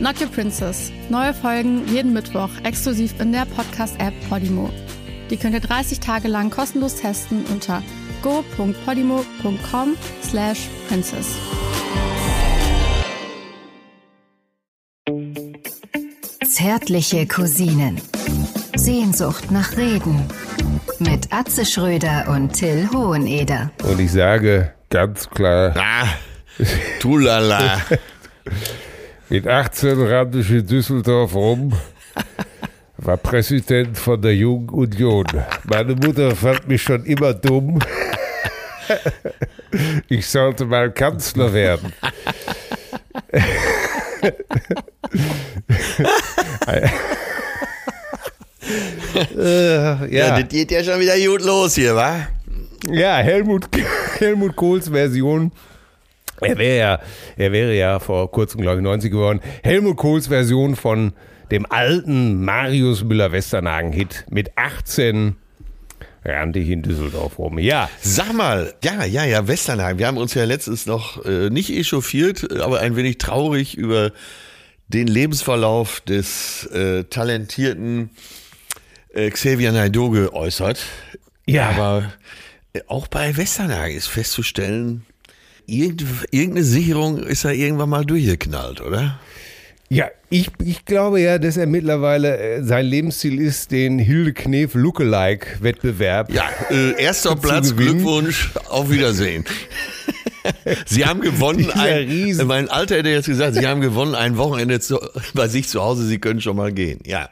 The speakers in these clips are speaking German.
Not Your Princess. Neue Folgen jeden Mittwoch exklusiv in der Podcast-App Podimo. Die könnt ihr 30 Tage lang kostenlos testen unter go.podimo.com slash princess. Zärtliche Cousinen. Sehnsucht nach Reden. Mit Atze Schröder und Till Hoheneder. Und ich sage ganz klar, Ah, tulala. mit 18 rannte ich in Düsseldorf rum, war Präsident von der Jungen Union. Meine Mutter fand mich schon immer dumm. Ich sollte mal Kanzler werden. äh, Ja, ja. das geht ja schon wieder gut los hier, wa? Ja, Helmut, Helmut Kohls Version. Er wäre ja, er wäre ja vor kurzem, glaube ich, 90 geworden. Helmut Kohls Version von dem alten Marius Müller-Westernhagen-Hit mit 18 rannte ich in Düsseldorf rum. Ja, Sag mal, ja, ja, ja, Westernhagen. Wir haben uns ja letztens noch äh, nicht echauffiert, aber ein wenig traurig über den Lebensverlauf des äh, talentierten äh, Xavier Naidoo geäußert. Ja. Aber äh, auch bei Westernhagen ist festzustellen, irgendeine Sicherung ist da irgendwann mal durchgeknallt, oder? ja, ich, ich glaube ja, dass er mittlerweile äh, sein Lebensziel ist, den Hilde Knef Lookalike-Wettbewerb. Ja, äh, erster Platz, gewinnen. Glückwunsch, auf Wiedersehen. Sie haben gewonnen, ein, Riesen- mein Alter hätte jetzt gesagt, Sie haben gewonnen ein Wochenende zu, bei sich zu Hause, Sie können schon mal gehen. Ja.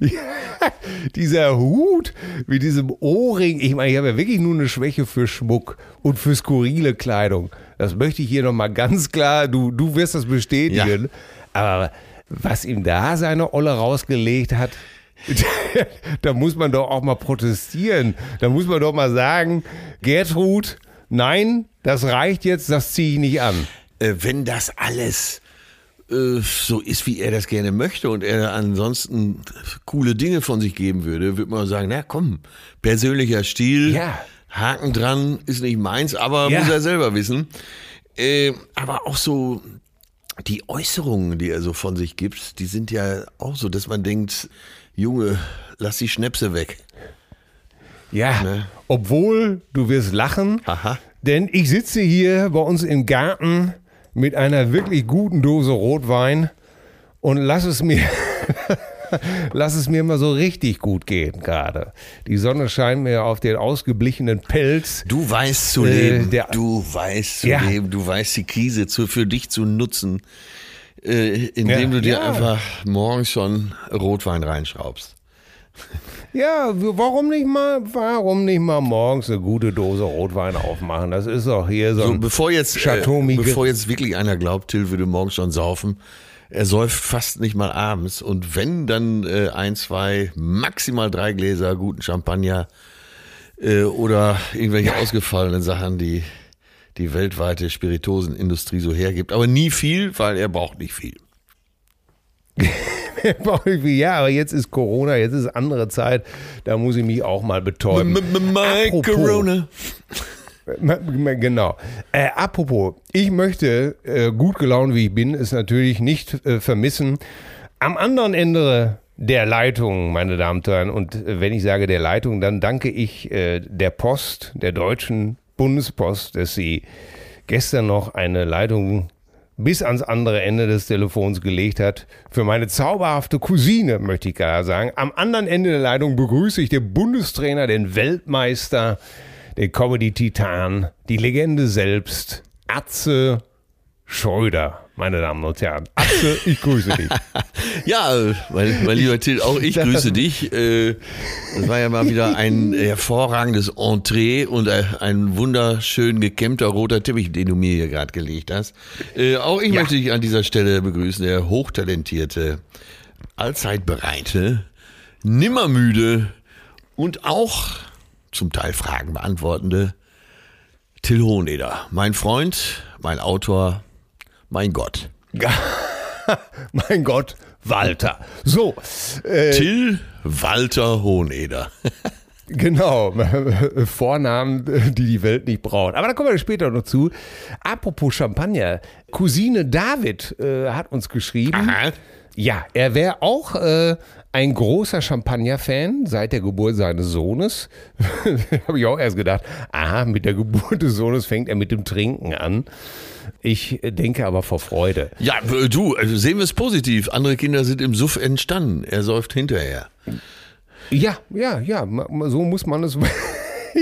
Dieser Hut mit diesem Ohrring. Ich meine, ich habe ja wirklich nur eine Schwäche für Schmuck und für skurrile Kleidung. Das möchte ich hier nochmal ganz klar, du, du wirst das bestätigen. Aber was ihm da seine Olle rausgelegt hat, da muss man doch auch mal protestieren. Da muss man doch mal sagen, Gertrud, nein, das reicht jetzt, das ziehe ich nicht an. Äh, wenn das alles so ist, wie er das gerne möchte und er ansonsten coole Dinge von sich geben würde, würde man sagen, na komm, persönlicher Stil, Ja. Haken dran, ist nicht meins, aber Ja. muss er selber wissen. Äh, aber auch so die Äußerungen, die er so von sich gibt, die sind ja auch so, dass man denkt, Junge, lass die Schnäpse weg. Ja, Ne? obwohl du wirst lachen, Aha. denn ich sitze hier bei uns im Garten mit einer wirklich guten Dose Rotwein und lass es mir, lass es mir mal so richtig gut gehen gerade. Die Sonne scheint mir auf den ausgeblichenen Pelz. Du weißt zu Äh, leben, der- du weißt zu Ja. leben, du weißt die Krise zu, für dich zu nutzen, äh, indem Ja, du dir ja. einfach morgens schon Rotwein reinschraubst. Ja, warum nicht mal, warum nicht mal morgens eine gute Dose Rotwein aufmachen? Das ist doch hier so, So, ein bevor jetzt, Chateau äh, bevor jetzt wirklich einer glaubt, Till würde morgens schon saufen, er säuft fast nicht mal abends und wenn dann äh, ein, zwei, maximal drei Gläser guten Champagner äh, oder irgendwelche ausgefallenen Sachen, die die weltweite Spiritosenindustrie so hergibt. Aber nie viel, weil er braucht nicht viel. ja, aber jetzt ist Corona, jetzt ist andere Zeit, da muss ich mich auch mal betäuben. Apropos- Corona. Genau. Äh, apropos, ich möchte, äh, gut gelaunt wie ich bin, es natürlich nicht äh, vermissen. Am anderen Ende der Leitung, meine Damen und Herren, und äh, wenn ich sage der Leitung, dann danke ich äh, der Post, der deutschen Bundespost, dass sie gestern noch eine Leitung bis ans andere Ende des Telefons gelegt hat. Für meine zauberhafte Cousine, möchte ich gar sagen. Am anderen Ende der Leitung begrüße ich den Bundestrainer, den Weltmeister, den Comedy-Titan, die Legende selbst, Atze Schröder, meine Damen und Herren. Atze, ich grüße dich. Ja, äh, mein, mein lieber Till, auch ich grüße dich. Äh, Das war ja mal wieder ein hervorragendes Entree und ein wunderschön gekämmter roter Teppich, den du mir hier gerade gelegt hast. Äh, Auch ich möchte dich an dieser Stelle begrüßen, der hochtalentierte, allzeit bereite nimmermüde und auch zum Teil Fragen beantwortende Till Hoheneder. Mein Freund, mein Autor, mein Gott. mein Gott, Walter. So, äh, Till Walter Hoheneder. Genau, Vornamen, die die Welt nicht braucht. Aber da kommen wir später noch zu. Apropos Champagner, Cousine David äh, hat uns geschrieben. Aha. Ja, er wäre auch äh, ein großer Champagner-Fan seit der Geburt seines Sohnes. Habe ich auch erst gedacht, aha, mit der Geburt des Sohnes fängt er mit dem Trinken an. Ich denke aber vor Freude. Ja, du, also sehen wir es positiv. Andere Kinder sind im Suff entstanden. Er säuft hinterher. Ja, ja, ja, so muss man es.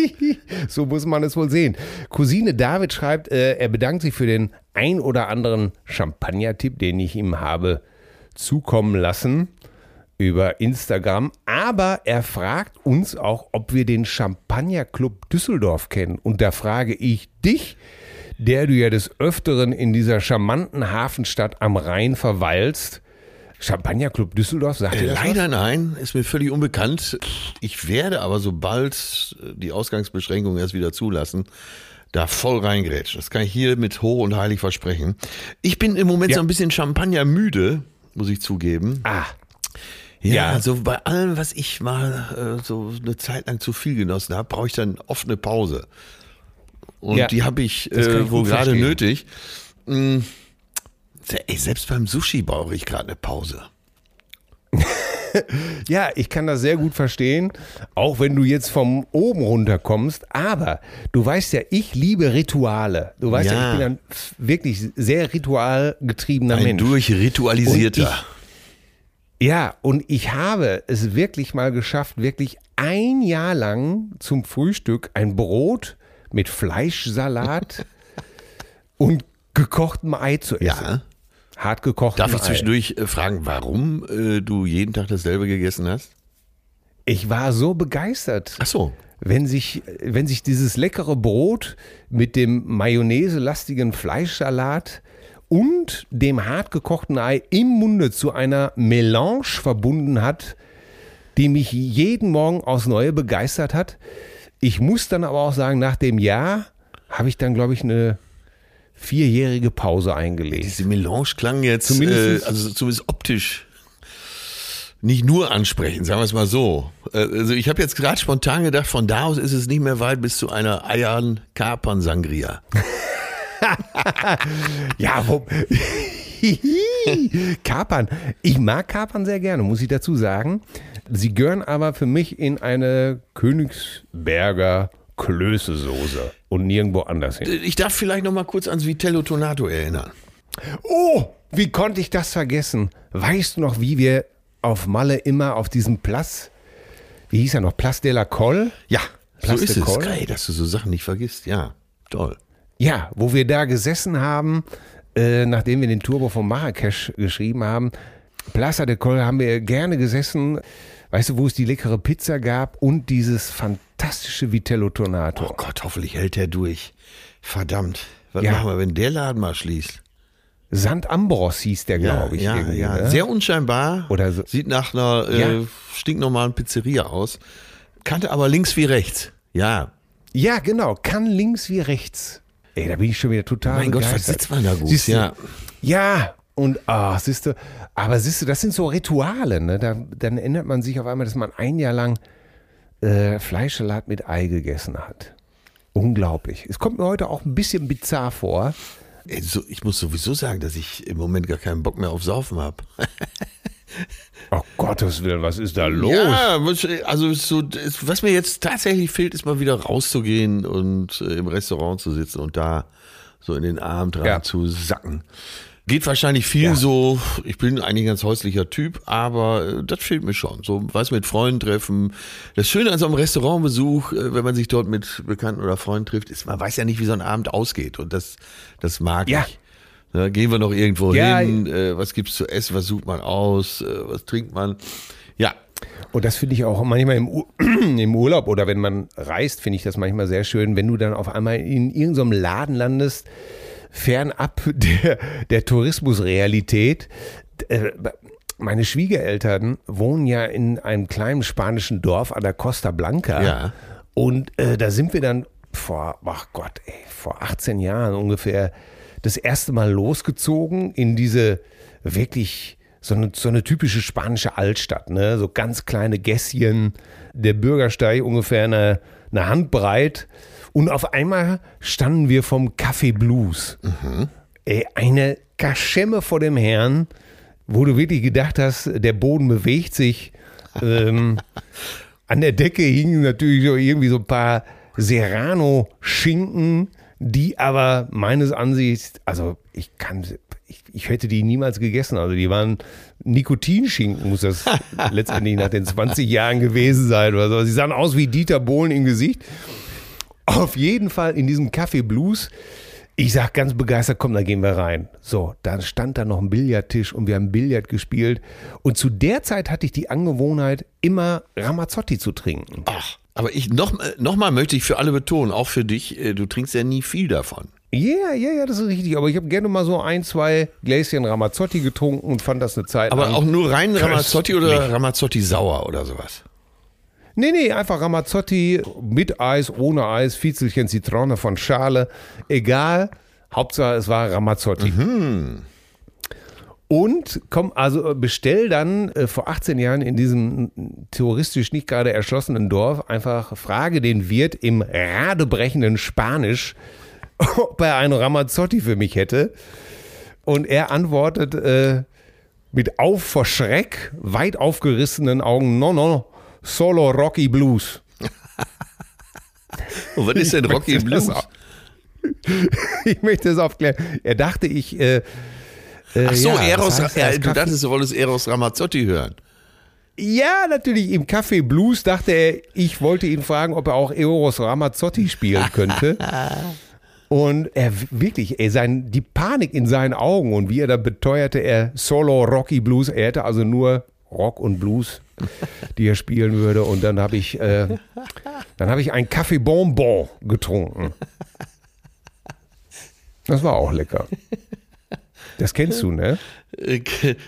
so muss man es wohl sehen. Cousine David schreibt, äh, er bedankt sich für den ein oder anderen Champagner-Tipp, den ich ihm habe zukommen lassen über Instagram. Aber er fragt uns auch, ob wir den Champagner Club Düsseldorf kennen. Und da frage ich dich, der du ja des Öfteren in dieser charmanten Hafenstadt am Rhein verweilst, Champagnerclub Düsseldorf, sagt ihr das Leider was? nein, ist mir völlig unbekannt. Ich werde aber, sobald die Ausgangsbeschränkungen erst wieder zulassen, da voll reingrätschen. Das kann ich hier mit hoch und heilig versprechen. Ich bin im Moment ja. so ein bisschen Champagner müde, muss ich zugeben. Ah. Ja, ja, also bei allem, was ich mal äh, so eine Zeit lang zu viel genossen habe, brauche ich dann oft eine Pause. Und ja, die habe ich, äh, wohl gerade nötig. Ey, selbst beim Sushi brauche ich gerade eine Pause. ja, ich kann das sehr gut verstehen, auch wenn du jetzt vom oben runter kommst. Aber du weißt ja, ich liebe Rituale. Du weißt ja, ja ich bin ein wirklich sehr ritualgetriebener ein Mensch. Durchritualisierter. Ich, ja, und ich habe es wirklich mal geschafft, wirklich ein Jahr lang zum Frühstück ein Brot mit Fleischsalat und gekochtem Ei zu essen. Ja hart gekocht. Darf ich zwischendurch Ei. Äh, fragen, warum äh, du jeden Tag dasselbe gegessen hast? Ich war so begeistert. Ach so. Wenn sich, wenn sich dieses leckere Brot mit dem mayonnaise-lastigen Fleischsalat und dem hart gekochten Ei im Munde zu einer Melange verbunden hat, die mich jeden Morgen aufs Neue begeistert hat. Ich muss dann aber auch sagen, nach dem Jahr habe ich dann, glaube ich, eine vierjährige Pause eingelegt. Diese Melange klang jetzt, zumindest, äh, also zumindest optisch nicht nur ansprechen, sagen wir es mal so. Äh, also ich habe jetzt gerade spontan gedacht, von da aus ist es nicht mehr weit bis zu einer Eiern Kapern Sangria. ja, wo, Kapern. Ich mag Kapern sehr gerne, muss ich dazu sagen. Sie gehören aber für mich in eine Königsberger Klöße-Soße und nirgendwo anders hin. Ich darf vielleicht noch mal kurz ans Vitello Tonato erinnern. Oh, wie konnte ich das vergessen? Weißt du noch, wie wir auf Malle immer auf diesem Platz, wie hieß er noch, Place de la Colle? Ja, Place so ist es. Geil, dass du so Sachen nicht vergisst. Ja, toll. Ja, wo wir da gesessen haben, äh, nachdem wir den Turbo von Marrakesch geschrieben haben. Plaza de Colle haben wir gerne gesessen. Weißt du, wo es die leckere Pizza gab und dieses fantastische Vitello Tornato. Oh Gott, hoffentlich hält der durch. Verdammt. Was ja. machen wir, wenn der Laden mal schließt? Sand Ambros hieß der, glaube ich. Ja, ja. Ne? sehr unscheinbar. Oder so. Sieht nach einer äh, stinknormalen Pizzeria aus. Kannte aber links wie rechts. Ja. Ja, genau. Kann links wie rechts. Ey, da bin ich schon wieder total Mein begeistert. Gott, was sitzt man da gut? Siehst ja. Ja, und ah, siehst du, aber siehst du, das sind so Rituale, ne? Da, dann erinnert man sich auf einmal, dass man ein Jahr lang äh, Fleischsalat mit Ei gegessen hat. Unglaublich. Es kommt mir heute auch ein bisschen bizarr vor. Ich muss sowieso sagen, dass ich im Moment gar keinen Bock mehr auf Saufen habe. Oh Gottes Willen, was ist da los? Ja, also so, was mir jetzt tatsächlich fehlt, ist mal wieder rauszugehen und äh, im Restaurant zu sitzen und da so in den Abend rein ja. zu sacken. Geht wahrscheinlich viel ja. so, ich bin eigentlich ein ganz häuslicher Typ, aber äh, das fehlt mir schon. So, was mit Freunden treffen. Das Schöne an so einem Restaurantbesuch, äh, wenn man sich dort mit Bekannten oder Freunden trifft, ist, man weiß ja nicht, wie so ein Abend ausgeht. Und das, das mag ja. ich. Ja, gehen wir noch irgendwo ja. hin, äh, was gibt's zu essen, was sucht man aus, was trinkt man. Ja. Und das finde ich auch manchmal im, Ur im Urlaub oder wenn man reist, finde ich das manchmal sehr schön, wenn du dann auf einmal in irgendeinem Laden landest, fernab der, der Tourismusrealität. Äh, meine Schwiegereltern wohnen ja in einem kleinen spanischen Dorf an der Costa Blanca. Ja. Und äh, da sind wir dann vor, ach Gott, ey, vor 18 Jahren ungefähr das erste Mal losgezogen in diese wirklich so eine, so eine typische spanische Altstadt, ne? So ganz kleine Gässchen, der Bürgersteig ungefähr eine, eine Handbreit. Und auf einmal standen wir vom Café Blues. Ey, eine Kaschemme vor dem Herrn, wo du wirklich gedacht hast, der Boden bewegt sich. Ähm, an der Decke hingen natürlich so irgendwie so ein paar Serrano-Schinken, die aber meines Ansichts, also ich kann, ich, ich hätte die niemals gegessen. Also die waren Nikotinschinken, muss das letztendlich nach den 20 Jahren gewesen sein oder so. Sie sahen aus wie Dieter Bohlen im Gesicht. Auf jeden Fall in diesem Café Blues. Ich sag ganz begeistert, komm, da gehen wir rein. So, dann stand da noch ein Billardtisch und wir haben Billard gespielt. Und zu der Zeit hatte ich die Angewohnheit, immer Ramazzotti zu trinken. Ach, aber ich noch, noch mal möchte ich für alle betonen, auch für dich, äh, du trinkst ja nie viel davon. Ja, ja, ja, das ist richtig. Aber ich habe gerne mal so ein, zwei Gläschen Ramazzotti getrunken und fand das eine Zeit Aber auch nur rein Ramazzotti oder. Ramazzotti sauer oder sowas? Nee, nee, einfach Ramazzotti mit Eis, ohne Eis, Fiezelchen Zitrone von Schale. Egal. Hauptsache, es war Ramazzotti. Und komm, also bestell dann äh, vor 18 Jahren in diesem touristisch nicht gerade erschlossenen Dorf einfach frage den Wirt im radebrechenden Spanisch, ob er einen Ramazzotti für mich hätte. Und er antwortet äh, mit auf vor Schreck, weit aufgerissenen Augen, no, no, solo Rocky Blues. Und was ist denn Rocky Blues? Ich möchte es aufklären. Er dachte, ich. Äh, äh, Ach so, ja, Eros, das heißt, äh, du dachtest, du wolltest Eros Ramazzotti hören. Ja, natürlich. Im Café Blues dachte er, ich wollte ihn fragen, ob er auch Eros Ramazzotti spielen könnte. Und er wirklich, ey, sein, die Panik in seinen Augen und wie er da beteuerte, er Solo Rocky Blues, er hätte also nur Rock und Blues, die er spielen würde. Und dann habe ich, äh, dann habe ich ein Café Bonbon getrunken. Das war auch lecker. Das kennst du, ne? Äh,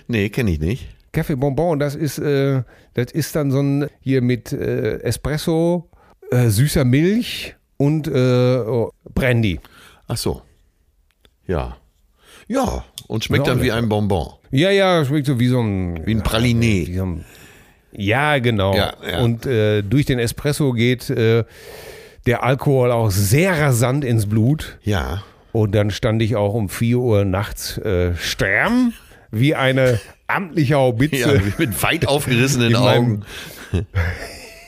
nee, kenne ich nicht. Café Bonbon, das ist, äh, das ist dann so ein hier mit äh, Espresso, äh, süßer Milch und äh, oh, Brandy. Ach so. Ja. Ja, und schmeckt dann wie lecker. ein Bonbon. Ja, ja, schmeckt so wie so ein Wie ein Praliné. Wie so ein, ja, genau. Ja, ja. Und äh, durch den Espresso geht äh, der Alkohol auch sehr rasant ins Blut. Ja. Und dann stand ich auch um 4 Uhr nachts äh, stramm wie eine amtliche Haubitze. Ja, mit weit aufgerissenen In Augen.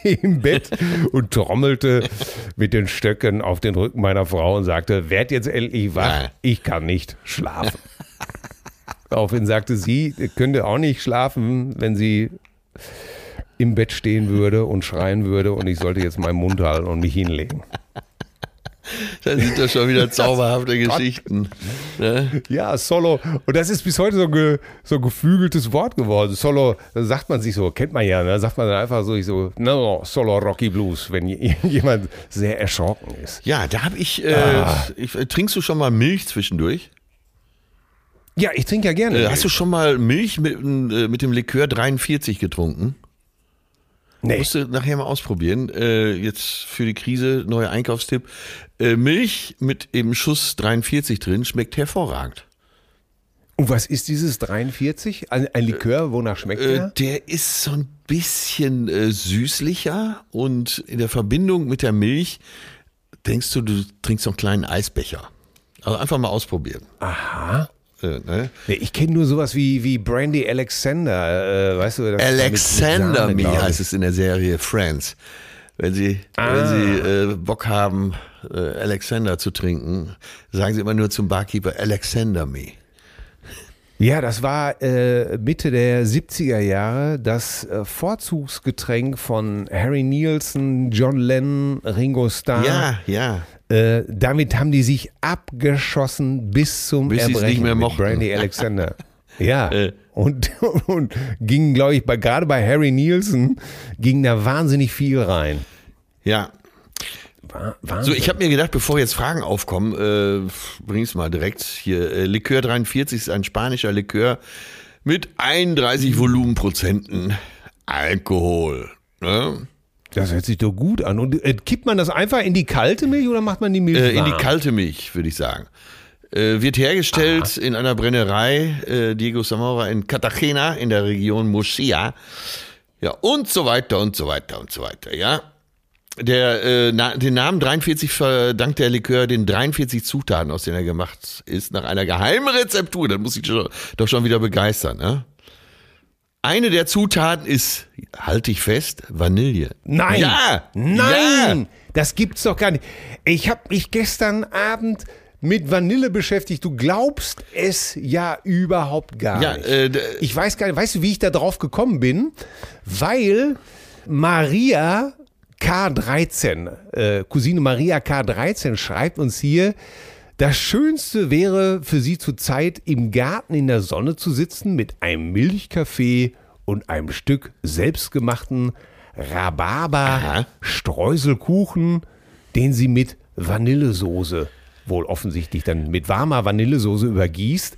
im Bett und trommelte mit den Stöcken auf den Rücken meiner Frau und sagte, werd jetzt endlich wach, ich kann nicht schlafen. Daraufhin sagte sie, könnte auch nicht schlafen, wenn sie im Bett stehen würde und schreien würde und ich sollte jetzt meinen Mund halten und mich hinlegen. Da sind doch schon wieder zauberhafte Geschichten. Ne? Ja, Solo. Und das ist bis heute so ein ge, so ein geflügeltes Wort geworden. Solo, sagt man sich so, kennt man ja, ne? sagt man dann einfach so, ich so, no, Solo Rocky Blues, wenn jemand sehr erschrocken ist. Ja, da habe ich, äh, Ah. ich. Trinkst du schon mal Milch zwischendurch? Ja, ich trinke ja gerne. Äh, hast du schon mal Milch mit, äh, mit dem Likör 43 getrunken? nee. Musst du nachher mal ausprobieren. Äh, jetzt für die Krise, neuer Einkaufstipp. Äh, Milch mit eben Schuss 43 drin schmeckt hervorragend. Und was ist dieses 43? Ein, ein Likör, wonach schmeckt Äh, der? der ist so ein bisschen äh, süßlicher und in der Verbindung mit der Milch denkst du, du trinkst so einen kleinen Eisbecher. Also einfach mal ausprobieren. Aha. Äh, ne? Nee, ich kenne nur sowas wie, wie Brandy Alexander, äh, weißt du? das- Alexander mit- mit Sahne, Me heißt es in der Serie Friends. Wenn Sie, Ah. wenn Sie äh, Bock haben, äh, Alexander zu trinken, sagen Sie immer nur zum Barkeeper Alexander Me. Ja, das war äh, Mitte der 70er Jahre das äh, Vorzugsgetränk von Harry Nielsen, John Lennon, Ringo Starr. Ja, ja. Äh, damit haben die sich abgeschossen bis zum Bis Erbrechen nicht mehr mit. Brandy Alexander. Ja, Äh. und, und ging, glaube ich, bei, gerade bei Harry Nielsen ging da wahnsinnig viel rein. Ja, Wa- So, Wahnsinn. ich habe mir gedacht, bevor jetzt Fragen aufkommen, äh, bring's mal direkt hier. Äh, Likör 43 ist ein spanischer Likör mit 31 Volumenprozenten Alkohol. Ne? Das hört sich doch gut an. Und äh, kippt man das einfach in die kalte Milch oder macht man die Milch Äh, in die kalte Milch, würde ich sagen. Äh, wird hergestellt in einer Brennerei äh, Diego Zamora in Cartagena in der Region Murcia. Ja, und so weiter und so weiter und so weiter, ja. Der, äh, na, den Namen 43 verdankt der Likör den 43 Zutaten, aus denen er gemacht ist, nach einer geheimen Rezeptur. Das muss ich doch schon wieder begeistern, ne? Eine der Zutaten ist, halte ich fest, Vanille. Nein. Ja. Nein. Ja. Das gibt's doch gar nicht. Ich habe mich gestern Abend mit Vanille beschäftigt. Du glaubst es ja überhaupt gar Ja, nicht. äh, ich weiß gar nicht, weißt du, wie ich da drauf gekommen bin? Weil Maria K13, äh, Cousine Maria K13 schreibt uns hier, das Schönste wäre für sie zurzeit im Garten in der Sonne zu sitzen mit einem Milchkaffee und einem Stück selbstgemachten Rhabarber-Streuselkuchen, den sie mit Vanillesoße, wohl offensichtlich dann mit warmer Vanillesoße übergießt.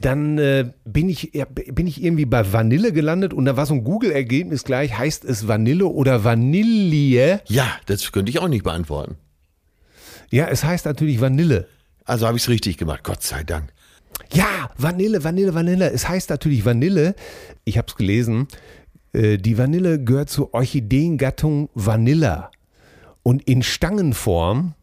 Dann äh, bin, ich, ja, bin ich irgendwie bei Vanille gelandet und da war so ein Google-Ergebnis gleich, heißt es Vanille oder Vanille? Ja, das könnte ich auch nicht beantworten. Ja, es heißt natürlich Vanille. Also habe ich es richtig gemacht, Gott sei Dank. Ja, Vanille, Vanille, Vanille. Es heißt natürlich Vanille. Ich habe es gelesen. Äh, Die Vanille gehört zur Orchideengattung Vanilla. Und in Stangenform,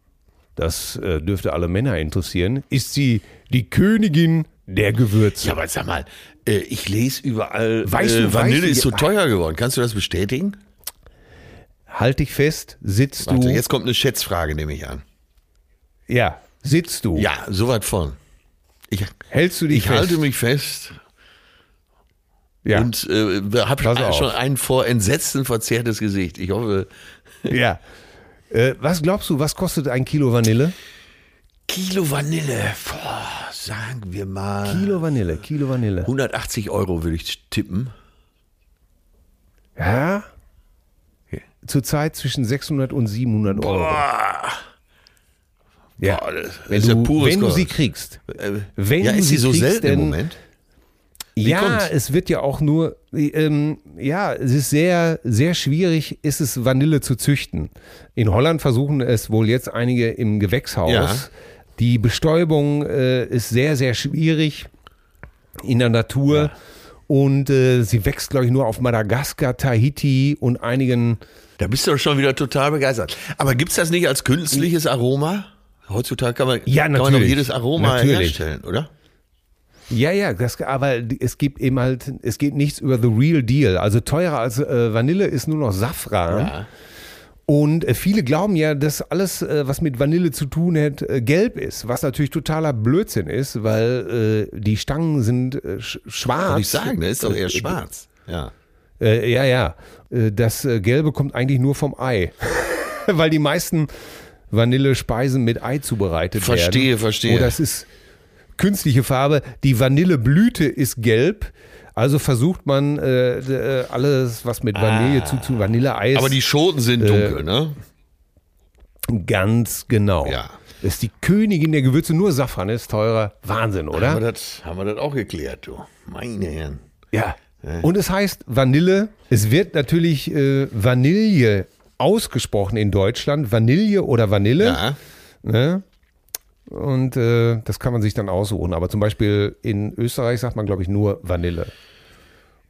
das äh, dürfte alle Männer interessieren, ist sie die Königin der Gewürze. Ja, aber sag mal, äh, ich lese überall, Weißt du, Vanille weißt ist so teuer geworden. Kannst du das bestätigen? Halt dich fest, sitzt Warte, du. jetzt kommt eine Schätzfrage, nehme ich an. Ja, sitzt du. Ja, soweit von. Ich, Hältst du dich ich fest? halte mich fest ja. und äh, habe schon ein vor Entsetzen verzerrtes Gesicht. Ich hoffe, ja. Äh, was glaubst du, was kostet ein Kilo Vanille? Kilo Vanille, boah, sagen wir mal Kilo Vanille, Kilo Vanille. 180 Euro würde ich tippen. Ja? Zurzeit zwischen 600 und 700 Euro. Ja, Boah, wenn ja du, wenn du sie kriegst. Äh, Wenn ja, ist sie so kriegst, selten im Moment? ja, kommt's? es wird ja auch nur, ähm, ja, es ist sehr, sehr schwierig, ist es Vanille zu züchten. In Holland versuchen es wohl jetzt einige im Gewächshaus. Ja. Die Bestäubung äh, ist sehr, sehr schwierig in der Natur. Und äh, sie wächst, glaube ich, nur auf Madagaskar, Tahiti und einigen. Da bist du doch schon wieder total begeistert. Aber gibt's das nicht als künstliches Aroma? Heutzutage kann man, Ja, kann man jedes Aroma Natürlich. herstellen, oder? Ja, ja, das, aber es gibt eben halt, es geht nichts über the real deal. Also teurer als äh, Vanille ist nur noch Safran. Ja. Und äh, viele glauben ja, dass alles, äh, was mit Vanille zu tun hat, äh, gelb ist, was natürlich totaler Blödsinn ist, weil äh, die Stangen sind äh, sch schwarz. Kann ich sagen, der ist doch eher schwarz. Ja. Ja, ja. Das Gelbe kommt eigentlich nur vom Ei. weil die meisten Vanillespeisen mit Ei zubereitet werden. Verstehe, verstehe. Oder es ist künstliche Farbe. Die Vanilleblüte ist gelb. Also versucht man äh, äh, alles, was mit Vanille zu tun, Vanilleeis. Aber die Schoten sind dunkel, ne? Ganz genau. Ja. Das ist die Königin der Gewürze, nur Safran ist teurer. Wahnsinn, Haben oder? wir, das, haben wir das auch geklärt, du. Meine Herren. Ja. Und es heißt Vanille. Es wird natürlich äh, Vanille ausgesprochen in Deutschland. Vanille oder Vanille. Ja. Ne? Und äh, das kann man sich dann aussuchen. Aber zum Beispiel in Österreich sagt man, glaube ich, nur Vanille.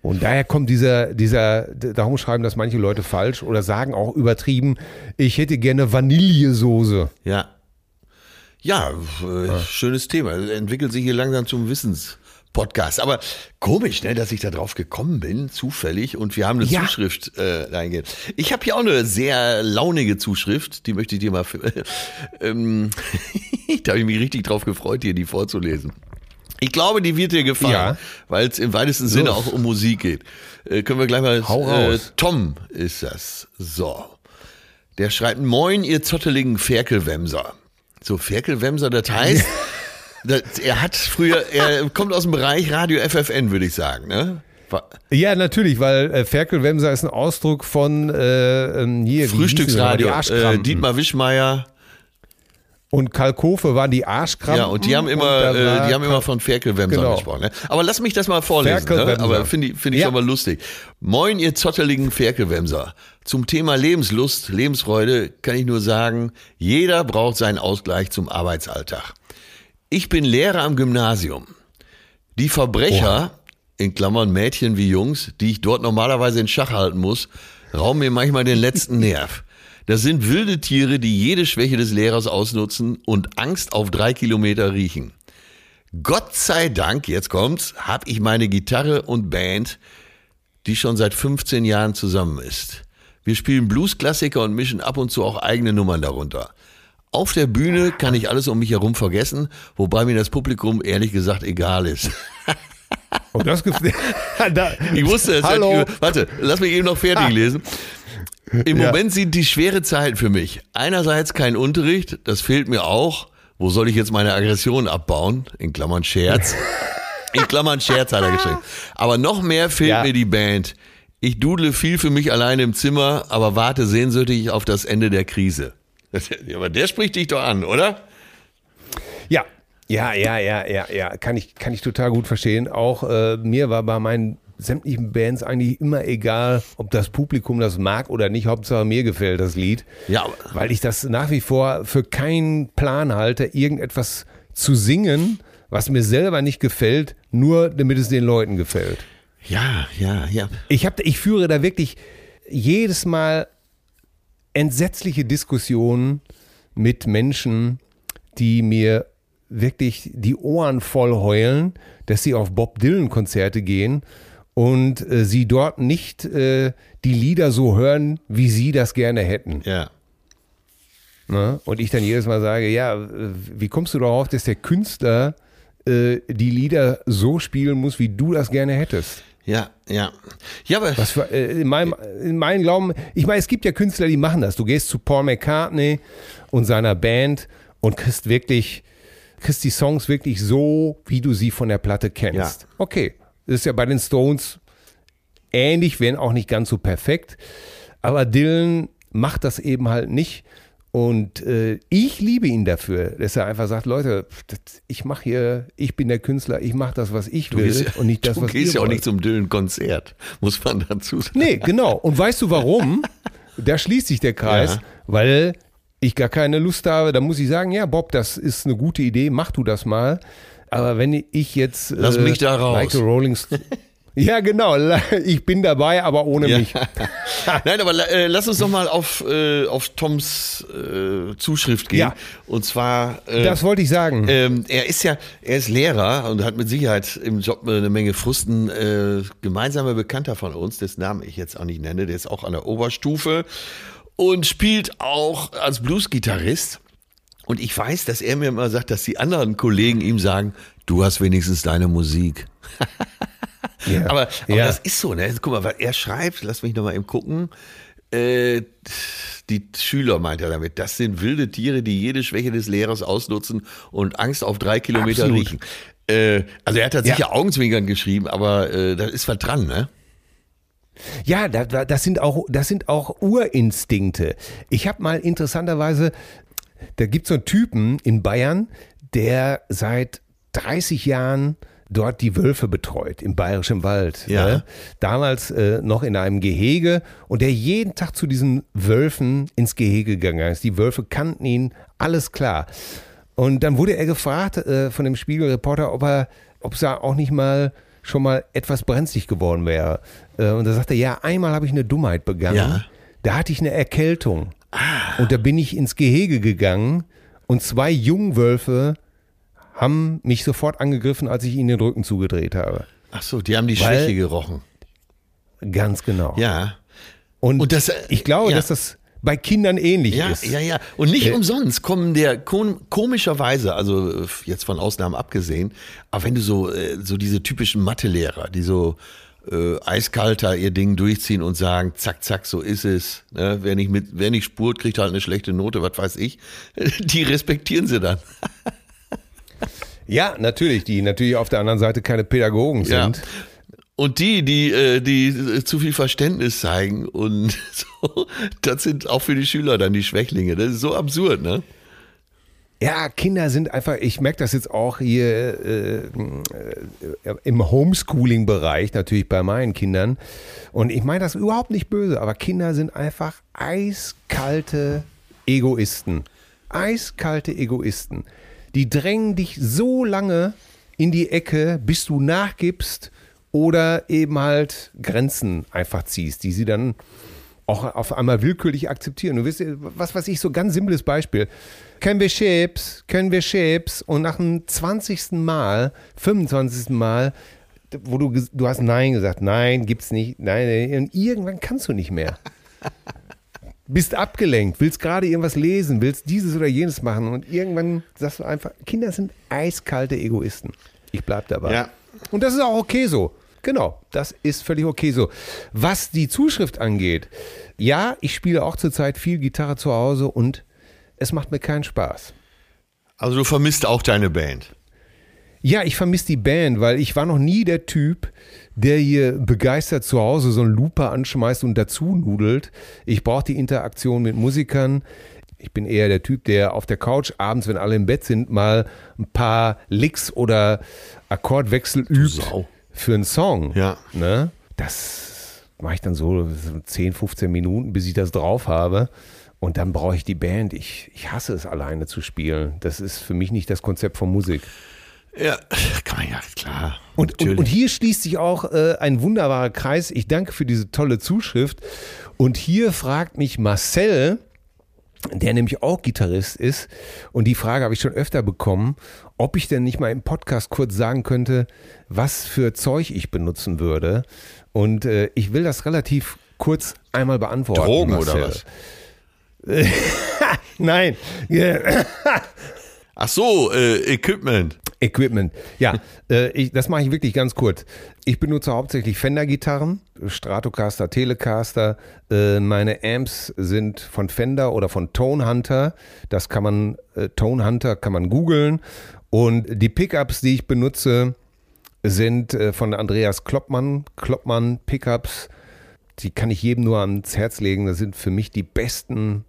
Und daher kommt dieser, dieser, darum schreiben das manche Leute falsch oder sagen auch übertrieben, ich hätte gerne Vanillesoße. Ja. Ja, äh, schönes Thema. Entwickelt sich hier langsam zum Wissenspodcast. Aber komisch, ne, dass ich da drauf gekommen bin, zufällig. Und wir haben eine Ja. Zuschrift äh, reingehen. Ich habe hier auch eine sehr launige Zuschrift, die möchte ich dir mal. ähm, da habe ich mich richtig drauf gefreut, dir die vorzulesen. Ich glaube, die wird dir gefallen, Ja. weil es im weitesten Sinne Los. auch um Musik geht. Äh, können wir gleich mal. Hau Äh, raus. Tom ist das. So. Der schreibt, moin, ihr zotteligen Ferkelwemser. So, Ferkelwemser, das heißt, das, er hat früher, er kommt aus dem Bereich Radio FFN, würde ich sagen, ne? Ja, natürlich, weil äh, Ferkelwemser ist ein Ausdruck von äh, ähm, hier? Frühstücksradio, äh. Dietmar Wischmeier, Und Kalkofe waren die Arschkrampen. Ja, und die haben immer, äh, die haben immer von Ferkelwemsern Genau. gesprochen. Ne? Aber lass mich das mal vorlesen. Ne? Ferkelwemser. Aber finde ich, finde ich Ja. schon mal lustig. Moin, ihr zotteligen Ferkelwemser. Zum Thema Lebenslust, Lebensfreude kann ich nur sagen, jeder braucht seinen Ausgleich zum Arbeitsalltag. Ich bin Lehrer am Gymnasium. Die Verbrecher, in Klammern Mädchen wie Jungs, die ich dort normalerweise in Schach halten muss, rauben mir manchmal den letzten Nerv. Das sind wilde Tiere, die jede Schwäche des Lehrers ausnutzen und Angst auf drei Kilometer riechen. Gott sei Dank, jetzt kommt's, habe ich meine Gitarre und Band, die schon seit 15 Jahren zusammen ist. Wir spielen Bluesklassiker und mischen ab und zu auch eigene Nummern darunter. Auf der Bühne kann ich alles um mich herum vergessen, wobei mir das Publikum ehrlich gesagt egal ist. Und das gef- da, Ich wusste es. Hallo. Warte, lass mich eben noch fertig Ah. lesen. Im Ja. Moment sind die schwere Zeiten für mich. Einerseits kein Unterricht, das fehlt mir auch. Wo soll ich jetzt meine Aggression abbauen? In Klammern Scherz. In Klammern Scherz hat er geschrieben. Aber noch mehr fehlt Ja. mir die Band. Ich dudle viel für mich alleine im Zimmer, aber warte sehnsüchtig auf das Ende der Krise. Das, aber der spricht dich doch an, oder? Ja, ja, ja, ja, ja, ja, kann ich, kann ich total gut verstehen. Auch äh, mir war bei meinen sämtlichen Bands eigentlich immer egal, ob das Publikum das mag oder nicht. Hauptsache mir gefällt das Lied. Ja, weil ich das nach wie vor für keinen Plan halte, irgendetwas zu singen, was mir selber nicht gefällt, nur damit es den Leuten gefällt. Ja, ja, ja. Ich, hab, ich führe da wirklich jedes Mal entsetzliche Diskussionen mit Menschen, die mir wirklich die Ohren voll heulen, dass sie auf Bob Dylan-Konzerte gehen und äh, sie dort nicht äh, die Lieder so hören, wie sie das gerne hätten. Ja. Ne? Und ich dann jedes Mal sage, ja, wie kommst du darauf, dass der Künstler äh, die Lieder so spielen muss, wie du das gerne hättest? Ja, ja. Ja, aber. Was für, äh, in, meinem, in meinem Glauben, ich meine, es gibt ja Künstler, die machen das. Du gehst zu Paul McCartney und seiner Band und kriegst wirklich, kriegst die Songs wirklich so, wie du sie von der Platte kennst. Ja. Okay, das ist ja bei den Stones ähnlich, wenn auch nicht ganz so perfekt. Aber Dylan macht das eben halt nicht. Und äh, ich liebe ihn dafür, dass er einfach sagt, Leute, das, ich mache hier, ich bin der Künstler, ich mache das, was ich will gehst und nicht das, du was gehst ihr ja auch wollt. nicht zum Dylan-Konzert, muss man dazu sagen. Nee, genau. Und weißt du warum? Da schließt sich der Kreis, Ja. weil ich gar keine Lust habe. Da muss ich sagen, ja, Bob, das ist eine gute Idee, mach du das mal. Aber wenn ich jetzt. Lass mich da raus. Like the Rolling St- Ja, genau. Ich bin dabei, aber ohne Ja. mich. Nein, aber äh, lass uns doch mal auf, äh, auf Toms äh, Zuschrift gehen. Ja. Und zwar. Äh, Das wollte ich sagen. ähm, er ist ja, er ist Lehrer und hat mit Sicherheit im Job eine Menge Frusten. Äh, gemeinsamer Bekannter von uns, dessen Namen ich jetzt auch nicht nenne, der ist auch an der Oberstufe und spielt auch als Bluesgitarrist. Und ich weiß, dass er mir immer sagt, dass die anderen Kollegen ihm sagen, du hast wenigstens deine Musik. Ja. Aber, aber Ja. das ist so, ne? Guck mal, was er schreibt, lass mich noch mal eben gucken. Äh, die Schüler meint er damit. Das sind wilde Tiere, die jede Schwäche des Lehrers ausnutzen und Angst auf drei Kilometer Absolut. riechen. Äh, also er hat Ja. tatsächlich Augenzwinkern geschrieben, aber äh, da ist was dran, ne? Ja, da, da, das sind auch, das sind auch Urinstinkte. Ich habe mal interessanterweise, da gibt es so einen Typen in Bayern, der seit 30 Jahren dort die Wölfe betreut im Bayerischen Wald. Ja. Ne? Damals äh, noch in einem Gehege und der jeden Tag zu diesen Wölfen ins Gehege gegangen ist. Die Wölfe kannten ihn, alles klar. Und dann wurde er gefragt äh, von dem Spiegelreporter, ob er, ob es da auch nicht mal schon mal etwas brenzlig geworden wäre. Äh, und da sagte er, ja, einmal habe ich eine Dummheit begangen. Ja. Da hatte ich eine Erkältung. Und da bin ich ins Gehege gegangen und zwei Jungwölfe haben mich sofort angegriffen, als ich ihnen den Rücken zugedreht habe. Ach so, die haben die Weil- Schwäche gerochen. Ganz genau. Ja. Und, Und das, äh, ich glaube, ja. dass das bei Kindern ähnlich Ja, ist. ja, ja. Und nicht Äh, umsonst kommen der kom komischerweise, also jetzt von Ausnahmen abgesehen, aber wenn du so, äh, so diese typischen Mathelehrer, die so äh, eiskalter ihr Ding durchziehen und sagen, zack, zack, so ist es. Ne? Wer, nicht mit, wer nicht spurt, kriegt halt eine schlechte Note, was weiß ich. Die respektieren sie dann. Ja, natürlich, die natürlich auf der anderen Seite keine Pädagogen Ja. sind. Und die, die, äh, die äh, zu viel Verständnis zeigen und so, das sind auch für die Schüler dann die Schwächlinge. Das ist so absurd, ne? Ja, Kinder sind einfach, ich merke das jetzt auch hier äh, äh, im Homeschooling-Bereich, natürlich bei meinen Kindern. Und ich meine das überhaupt nicht böse, aber Kinder sind einfach eiskalte Egoisten. Eiskalte Egoisten. Die drängen dich so lange in die Ecke, bis du nachgibst oder eben halt Grenzen einfach ziehst, die sie dann auch auf einmal willkürlich akzeptieren. Du wisst, was weiß ich, so ganz simples Beispiel. Können wir Chips? Können wir Chips? Und nach dem 20. Mal, 25. Mal, wo du, du hast Nein gesagt, nein, gibt's nicht, nein, und irgendwann kannst du nicht mehr. Bist abgelenkt, willst gerade irgendwas lesen, willst dieses oder jenes machen und irgendwann sagst du einfach, Kinder sind eiskalte Egoisten. Ich bleib dabei. Ja. Und das ist auch okay so. Genau, das ist völlig okay so. Was die Zuschrift angeht, ja, ich spiele auch zurzeit viel Gitarre zu Hause und es macht mir keinen Spaß. Also du vermisst auch deine Band. Ja, ich vermisse die Band, weil ich war noch nie der Typ, der hier begeistert zu Hause so einen Looper anschmeißt und dazu nudelt. Ich brauche die Interaktion mit Musikern. Ich bin eher der Typ, der auf der Couch abends, wenn alle im Bett sind, mal ein paar Licks oder Akkordwechsel übt für einen Song. Ja. Ne? Das mache ich dann so 10, 15 Minuten, bis ich das drauf habe. Und dann brauche ich die Band. Ich, ich hasse es, alleine zu spielen. Das ist für mich nicht das Konzept von Musik. Ja, kann man ja, klar. Und, und, und hier schließt sich auch äh, ein wunderbarer Kreis. Ich danke für diese tolle Zuschrift. Und hier fragt mich Marcel, der nämlich auch Gitarrist ist, und die Frage habe ich schon öfter bekommen, ob ich denn nicht mal im Podcast kurz sagen könnte, was für Zeug ich benutzen würde. Und äh, ich will das relativ kurz einmal beantworten. Drogen oder Marcel. was? Nein. Ach so, äh, Equipment. Equipment. Ja, äh, ich, das mache ich wirklich ganz kurz. Ich benutze hauptsächlich Fender-Gitarren, Stratocaster, Telecaster. Äh, meine Amps sind von Fender oder von Tone Hunter. Das kann man, äh, Tone Hunter kann man googeln. Und die Pickups, die ich benutze, sind äh, von Andreas Kloppmann. Kloppmann Pickups. Die kann ich jedem nur ans Herz legen. Das sind für mich die besten,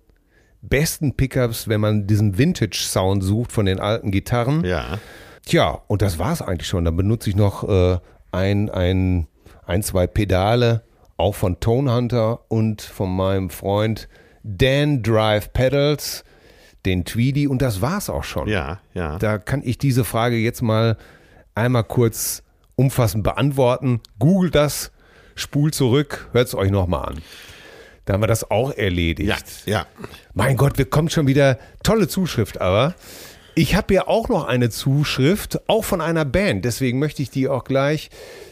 besten Pickups, wenn man diesen Vintage-Sound sucht von den alten Gitarren. Ja. Tja, und das war es eigentlich schon. Dann benutze ich noch äh, ein, ein, ein, zwei Pedale, auch von Tone Hunter und von meinem Freund Dan Drive Pedals, den Tweedy, und das war's auch schon. Ja, ja. Da kann ich diese Frage jetzt mal einmal kurz umfassend beantworten. Googelt das, spult zurück, hört es euch nochmal an. Da haben wir das auch erledigt. Ja, ja. Mein Gott, wir kommen schon wieder. Tolle Zuschrift, aber. Ich habe ja auch noch eine Zuschrift, auch von einer Band. Deswegen möchte ich die auch gleich.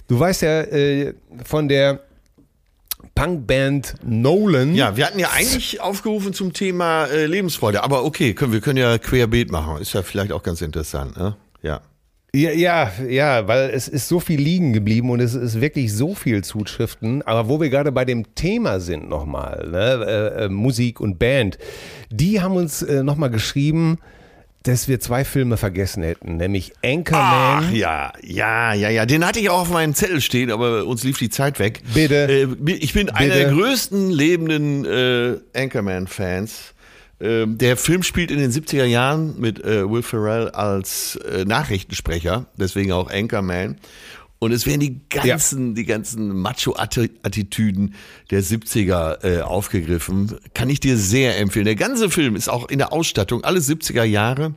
Du weißt ja äh, von der Punkband Nolan. Ja, wir hatten ja eigentlich aufgerufen zum Thema äh, Lebensfreude, aber okay, können, wir können ja querbeet machen. Ist ja vielleicht auch ganz interessant, ne? Ja. Ja, ja, ja, weil es ist so viel liegen geblieben und es ist wirklich so viel Zuschriften. Aber wo wir gerade bei dem Thema sind nochmal, ne, äh, äh, Musik und Band, die haben uns äh, nochmal geschrieben, dass wir zwei Filme vergessen hätten, nämlich Anchorman. Ach ja, ja, ja, ja. Den hatte ich auch auf meinem Zettel stehen, aber uns lief die Zeit weg. Bitte. Äh, ich bin einer der größten lebenden äh, Anchorman-Fans. Ähm, der Film spielt in den 70er Jahren mit äh, Will Ferrell als äh, Nachrichtensprecher, deswegen auch Anchorman. Und es werden die ganzen, die ganzen Macho-Attitüden der 70er äh, aufgegriffen. Kann ich dir sehr empfehlen. Der ganze Film ist auch in der Ausstattung, alle 70er Jahre.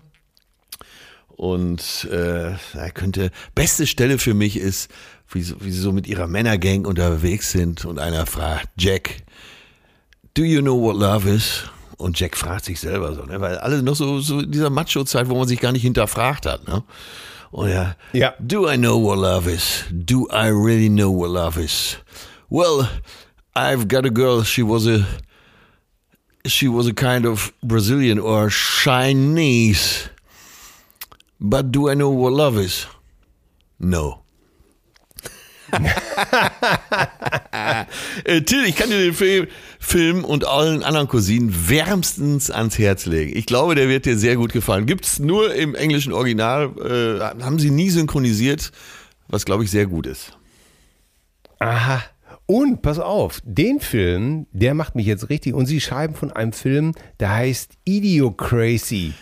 Und äh, er könnte, beste Stelle für mich ist, wie, so- wie sie so mit ihrer Männergang unterwegs sind und einer fragt, Jack, do you know what love is? Und Jack fragt sich selber so, ne? weil alle noch so, so in dieser Macho-Zeit, wo man sich gar nicht hinterfragt hat. Ne? Und yeah. Ja. do I know what love is? Do I really know what love is? Well, I've got a girl, she was a, she was a kind of Brazilian or Chinese. But do I know what love is? No. äh, Till, ich kann dir den Film, Film und allen anderen Cousinen wärmstens ans Herz legen. Ich glaube, der wird dir sehr gut gefallen. Gibt's nur im englischen Original, äh, haben sie nie synchronisiert, was glaube ich sehr gut ist. Aha. Und pass auf, den Film, der macht mich jetzt richtig. Und sie schreiben von einem Film, der heißt Idiocracy.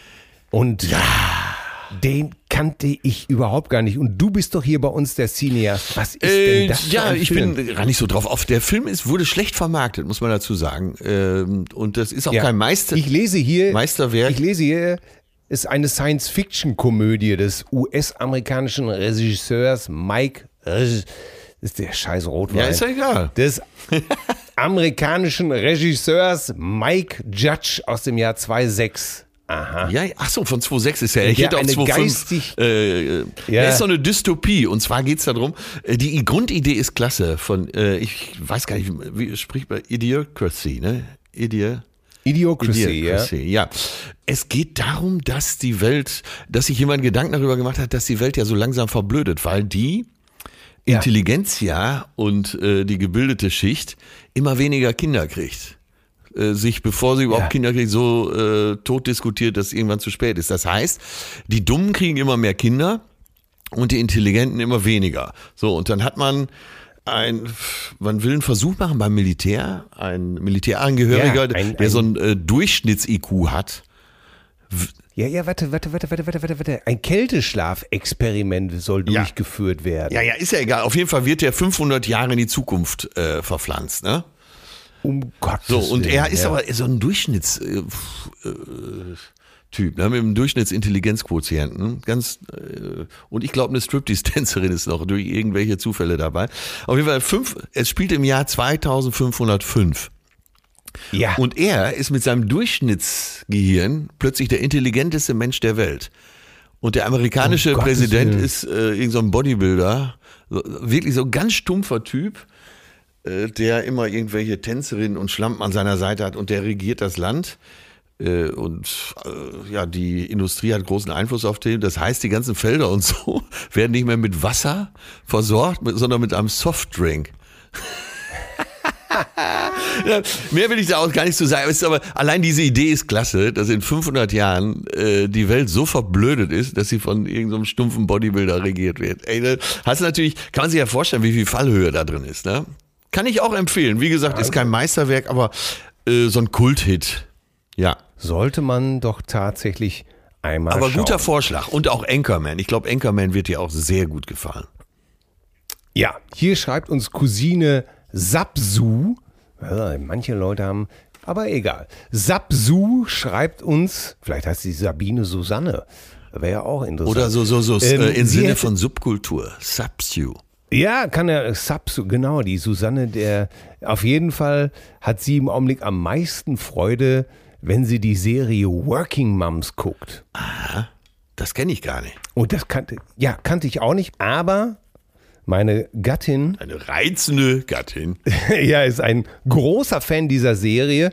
Und den kannte ich überhaupt gar nicht. Und du bist doch hier bei uns der Cineast. Was ist denn das? für Äh, ja, ich Film? bin gar nicht so drauf auf. Der Film ist, wurde schlecht vermarktet, muss man dazu sagen. Ähm, Und das ist auch Ja. kein Meister. Ich lese hier. Meisterwerk. Ich lese hier, ist eine Science-Fiction-Komödie des US-amerikanischen Regisseurs Mike. Reg- ist der scheiß Rotwein. ja, ist ja egal. des amerikanischen Regisseurs Mike Judge aus dem Jahr 2006. Aha. Ja, ach so, von 2.6 ist ja. Ich Der hätte eine 2.5. geistig- Äh, Ja. ja. ist so eine Dystopie. Und zwar geht's darum, äh, die Grundidee ist klasse. Von, äh, ich weiß gar nicht, wie spricht man? Idiocracy, ne? Idiocracy, ja. Idiocracy, ja. Es geht darum, dass die Welt, dass sich jemand Gedanken darüber gemacht hat, dass die Welt ja so langsam verblödet, weil die Ja. Intelligenzia und äh, die gebildete Schicht immer weniger Kinder kriegt. Äh, sich, bevor sie überhaupt Ja. Kinder kriegt, so äh, tot diskutiert, dass es irgendwann zu spät ist. Das heißt, die Dummen kriegen immer mehr Kinder und die Intelligenten immer weniger. So, und dann hat man ein, man will einen Versuch machen beim Militär, ein Militärangehöriger, Ja, ein- der ein- so ein äh, Durchschnitts-IQ hat. Ja, ja, warte, warte, warte, warte, warte, warte, warte. Ein Kälteschlafexperiment soll Ja. durchgeführt werden. Ja, ja, ist ja egal. Auf jeden Fall wird der 500 Jahre in die Zukunft äh, verpflanzt, ne? Um Gottes So, und Willen, er ist ja. aber so ein Durchschnitts äh, äh, Typ, ne, mit einem Durchschnittsintelligenzquotienten, ganz äh, und ich glaube eine Striptease-Tänzerin ist noch durch irgendwelche Zufälle dabei. Auf jeden Fall fünf. Es spielt im Jahr 2505 Ja. und er ist mit seinem Durchschnittsgehirn plötzlich der intelligenteste Mensch der Welt. Und der amerikanische Gottes Präsident ist äh, irgend so ein Bodybuilder, wirklich so ein ganz stumpfer Typ, der immer irgendwelche Tänzerinnen und Schlampen an seiner Seite hat und der regiert das Land. Äh, und äh, ja, die Industrie hat großen Einfluss auf den. Das heißt, die ganzen Felder und so werden nicht mehr mit Wasser versorgt, sondern mit einem Softdrink. Mehr will ich da auch gar nicht zu sagen. Aber allein diese Idee ist klasse, dass in 500 Jahren äh, die Welt so verblödet ist, dass sie von irgendeinem stumpfen Bodybuilder regiert wird. Ey, da hast du natürlich, kann man sich ja vorstellen, wie viel Fallhöhe da drin ist. Ne? Kann ich auch empfehlen. Wie gesagt, ist kein Meisterwerk, aber äh, so ein Kulthit. Ja. Sollte man doch tatsächlich einmal Aber schauen. guter Vorschlag. Und auch Anchorman. Ich glaube, Anchorman wird dir auch sehr gut gefallen. Ja, hier schreibt uns Cousine Sapsu. Manche Leute haben, aber egal. Sapsu schreibt uns, vielleicht heißt sie Sabine Susanne. Wäre ja auch interessant. Oder so, so, so Ähm, äh, im Sinne hätte- von Subkultur. Subsu. Ja, kann er, Sapsu, genau, die Susanne, der, auf jeden Fall hat sie im Augenblick am meisten Freude, wenn sie die Serie Working Moms guckt. Das kenne ich gar nicht. Und das kannte, ja, kannte ich auch nicht, aber meine Gattin Eine reizende Gattin. ja, ist ein großer Fan dieser Serie.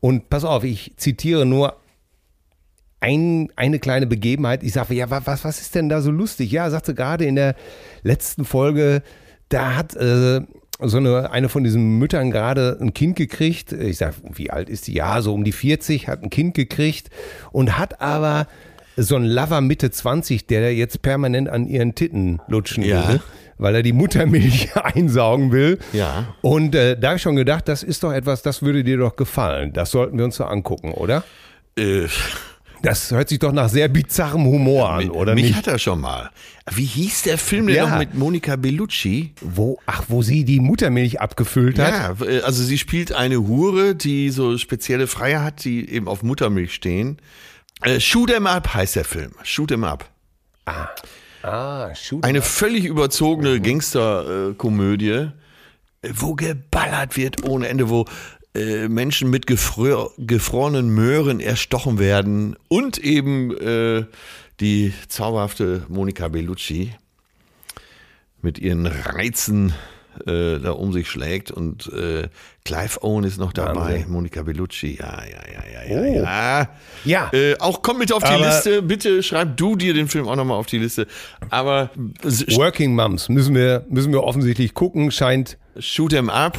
Und pass auf, ich zitiere nur ein, eine kleine Begebenheit. Ich sage, ja, wa- was, was ist denn da so lustig? Ja, sagte gerade in der letzten Folge, da hat äh, so eine, eine von diesen Müttern gerade ein Kind gekriegt. Ich sage, wie alt ist die? Ja, so um die 40, hat ein Kind gekriegt und hat aber so ein Lover Mitte 20, der jetzt permanent an ihren Titten lutschen Ja. will, weil er die Muttermilch einsaugen will. Ja. Und äh, da habe ich schon gedacht, das ist doch etwas, das würde dir doch gefallen. Das sollten wir uns so angucken, oder? Äh, Das hört sich doch nach sehr bizarrem Humor an, oder mich nicht? hat er schon mal. Wie hieß der Film denn Ja. noch mit Monica Bellucci? Wo, ach, wo sie die Muttermilch abgefüllt hat? Ja, also sie spielt eine Hure, die so spezielle Freier hat, die eben auf Muttermilch stehen. Äh, Shoot 'em Up heißt der Film. Shoot 'em Up. Ah, shoot. Eine völlig überzogene Gangsterkomödie, äh, wo geballert wird ohne Ende, wo äh, Menschen mit gefror gefrorenen Möhren erstochen werden und eben äh, die zauberhafte Monica Bellucci mit ihren Reizen äh, da um sich schlägt und äh, Clive Owen ist noch dabei, Wahnsinn. Monica Bellucci, ja, ja, ja, ja, ja, Oh. ja. Ja. Äh, auch komm mit auf die Aber- Liste, bitte schreib du dir den Film auch nochmal auf die Liste. Aber s- Working Moms müssen wir, müssen wir offensichtlich gucken, scheint. shoot 'em up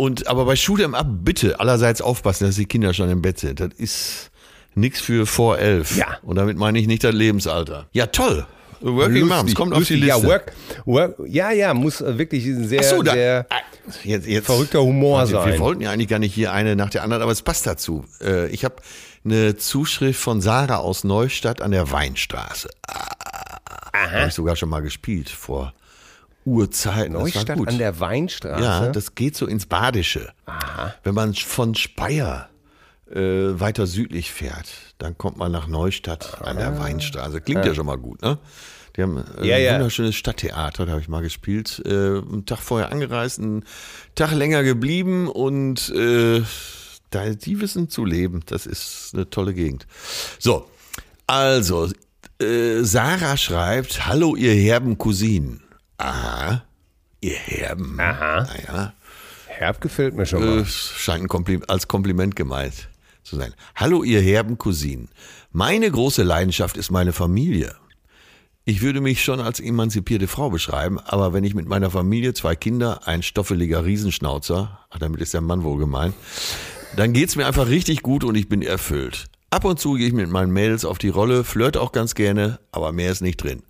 und aber bei shoot 'em up bitte allerseits aufpassen, dass die Kinder schon im Bett sind. Das ist nix für vor elf. Ja. Und damit meine ich nicht das Lebensalter. Ja, toll. Working Moms, kommt auf die lustig. Liste. Ja, work, work, ja, ja, muss äh, wirklich ein sehr, so, da, sehr ah, jetzt, jetzt, verrückter Humor Warte, Wir sein. wollten ja eigentlich gar nicht hier eine nach der anderen, aber es passt dazu. Äh, Ich habe eine Zuschrift von Sarah aus Neustadt an der Weinstraße. Habe ich sogar schon mal gespielt vor Urzeiten. Neustadt an der Weinstraße. Ja, das geht so ins Badische. Wenn man von Speyer äh, weiter südlich fährt, dann kommt man nach Neustadt an der Weinstraße. Klingt ja. schon mal gut, ne? Die haben äh, Ja, ein ja. wunderschönes Stadttheater, da habe ich mal gespielt. Äh, einen Tag vorher angereist, einen Tag länger geblieben und äh, da, die wissen zu leben. Das ist eine tolle Gegend. So, also, äh, Sarah schreibt, hallo ihr herben Cousinen. Aha, ihr herben. Aha. Naja, Herb gefällt mir schon mal. äh, scheint ein Kompli als Kompliment gemeint zu sein. Hallo, ihr herben Cousinen. Meine große Leidenschaft ist meine Familie. Ich würde mich schon als emanzipierte Frau beschreiben, aber wenn ich mit meiner Familie, zwei Kinder, ein stoffeliger Riesenschnauzer, ach, damit ist der Mann wohl gemeint, dann geht's mir einfach richtig gut und ich bin erfüllt. Ab und zu gehe ich mit meinen Mädels auf die Rolle, flirt auch ganz gerne, aber mehr ist nicht drin.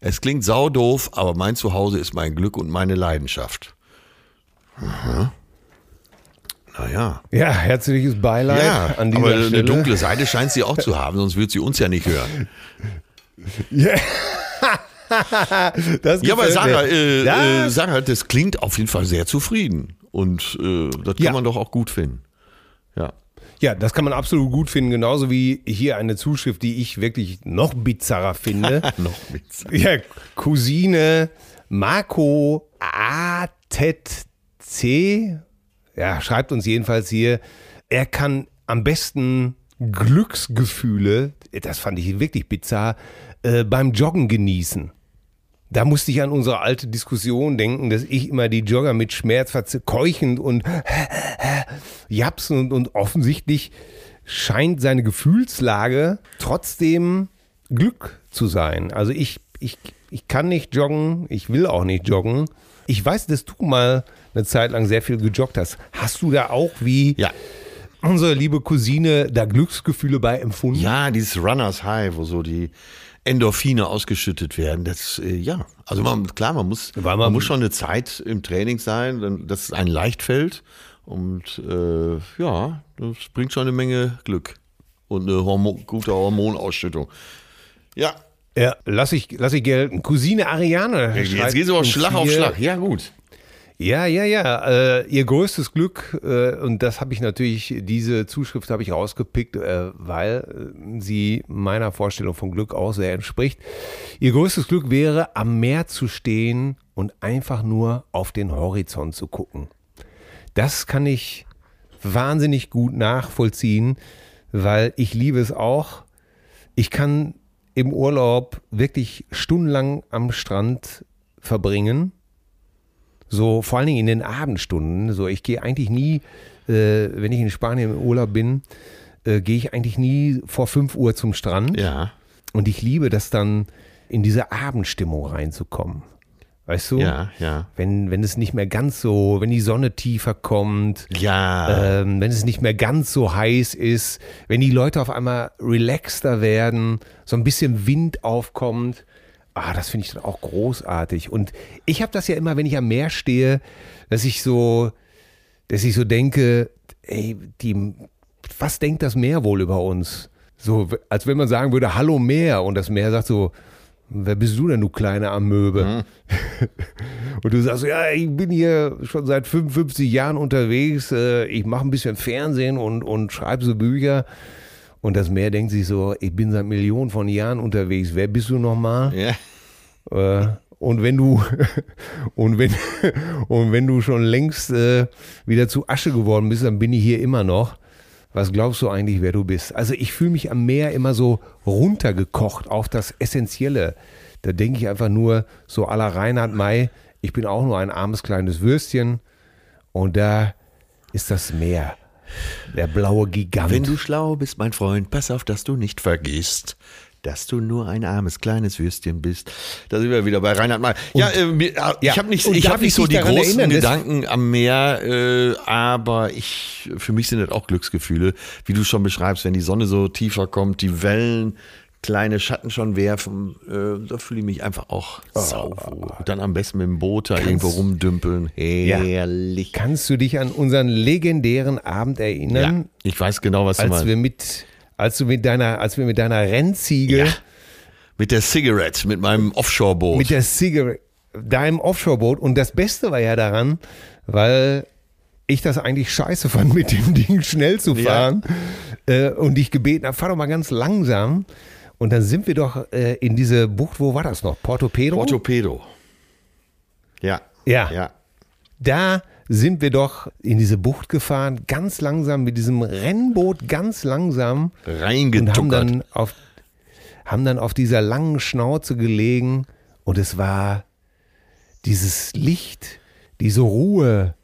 Es klingt saudoof, aber mein Zuhause ist mein Glück und meine Leidenschaft. Aha. Naja. Ja, herzliches Beileid Ja, an dieser aber eine Stelle. dunkle Seite scheint sie auch zu haben, sonst wird sie uns ja nicht hören. Ja. Ja, aber Sarah, äh, Das- äh, Sarah, das klingt auf jeden Fall sehr zufrieden. Und äh, das kann Ja. man doch auch gut finden. Ja. Ja, das kann man absolut gut finden, genauso wie hier eine Zuschrift, die ich wirklich noch bizarrer finde. Noch mit. ja, Cousine Marco ATC, ja, schreibt uns jedenfalls hier, er kann am besten Glücksgefühle, das fand ich wirklich bizarr, äh, beim Joggen genießen. Da musste ich an unsere alte Diskussion denken, dass ich immer die Jogger mit Schmerz keuchend und japsen und, und offensichtlich scheint seine Gefühlslage trotzdem Glück zu sein. Also ich, ich, ich kann nicht joggen, ich will auch nicht joggen. Ich weiß, dass du mal eine Zeit lang sehr viel gejoggt hast. Hast du da auch wie Ja. unsere liebe Cousine da Glücksgefühle bei empfunden? Ja, dieses Runners High, wo so die Endorphine ausgeschüttet werden, das, äh, ja. Also man, klar, man muss, Weil man, man- muss schon eine Zeit im Training sein, dass es einem leicht fällt. Und äh, ja, das bringt schon eine Menge Glück. Und eine Hormo gute Hormonausschüttung. Ja, Ja, lass ich, lass ich gelten. Cousine Ariane. jetzt schreibt geht's aber uns Schlag auf Schlag. Ja, gut. Ja, ja, ja. Äh, ihr größtes Glück, äh, und das habe ich natürlich, diese Zuschrift habe ich rausgepickt, äh, weil äh, sie meiner Vorstellung von Glück auch sehr entspricht. Ihr größtes Glück wäre, am Meer zu stehen und einfach nur auf den Horizont zu gucken. Das kann ich wahnsinnig gut nachvollziehen, weil ich liebe es auch. Ich kann im Urlaub wirklich stundenlang am Strand verbringen so vor allen Dingen in den Abendstunden. So, ich gehe eigentlich nie, äh, wenn ich in Spanien im Urlaub bin, äh, gehe ich eigentlich nie vor 5 Uhr zum Strand. Ja, Und ich liebe das dann, in diese Abendstimmung reinzukommen. Weißt du? ja, ja. Wenn, wenn es nicht mehr ganz so, wenn die Sonne tiefer kommt, Ja, ähm, wenn es nicht mehr ganz so heiß ist, wenn die Leute auf einmal relaxter werden, so ein bisschen Wind aufkommt. Ah, das finde ich dann auch großartig. Und ich habe das ja immer, wenn ich am Meer stehe, dass ich so, dass ich so denke, ey, die, was denkt das Meer wohl über uns? So, als wenn man sagen würde, hallo Meer. Und das Meer sagt so, wer bist du denn, du kleine Amöbe? Und du sagst, ja, ich bin hier schon seit 55 Jahren unterwegs, äh, ich mache ein bisschen Fernsehen und, und schreibe so Bücher. Und das Meer denkt sich so, ich bin seit Millionen von Jahren unterwegs, wer bist du nochmal? ja. Äh, und wenn du und wenn und wenn du schon längst äh, wieder zu Asche geworden bist, dann bin ich hier immer noch. Was glaubst du eigentlich, wer du bist? Also ich fühle mich am Meer immer so runtergekocht auf das Essentielle. Da denke ich einfach nur so la Reinhard May, ich bin auch nur ein armes kleines Würstchen und da ist das Meer, der blaue Gigant. Wenn du schlau bist, mein Freund, pass auf, dass du nicht vergisst, dass du nur ein armes kleines Würstchen bist. Da sind wir wieder bei Reinhard May. Ja, äh, ja, ich habe nicht, ich hab nicht ich so die großen erinnern, Gedanken am Meer, äh, aber ich, für mich sind das auch Glücksgefühle, wie du schon beschreibst, wenn die Sonne so tiefer kommt, die Wellen kleine Schatten schon werfen. Äh, da fühle ich mich einfach auch sauwohl. Und dann am besten mit dem Boot da irgendwo rumdümpeln. Herrlich. Kannst du dich an unseren legendären Abend Ja, erinnern, ich weiß genau, was du als meinst. wir mit, als du mit deiner, als wir mit deiner Rennziege, Ja. Mit der Cigarette, mit meinem Offshore-Boot. mit der Ziege, deinem Offshore-Boot und das Beste war ja daran, weil ich das eigentlich scheiße fand, mit dem Ding schnell zu Ja. fahren äh, und dich gebeten habe, fahr doch mal ganz langsam. Und dann sind wir doch äh, in diese Bucht, wo war das noch? Porto Pedro? Portopedo. Ja. Ja. Ja. Da sind wir doch in diese Bucht gefahren, ganz langsam mit diesem Rennboot, ganz langsam. Und haben Reingetuckert. dann auf, haben dann auf dieser langen Schnauze gelegen und es war dieses Licht, diese Ruhe.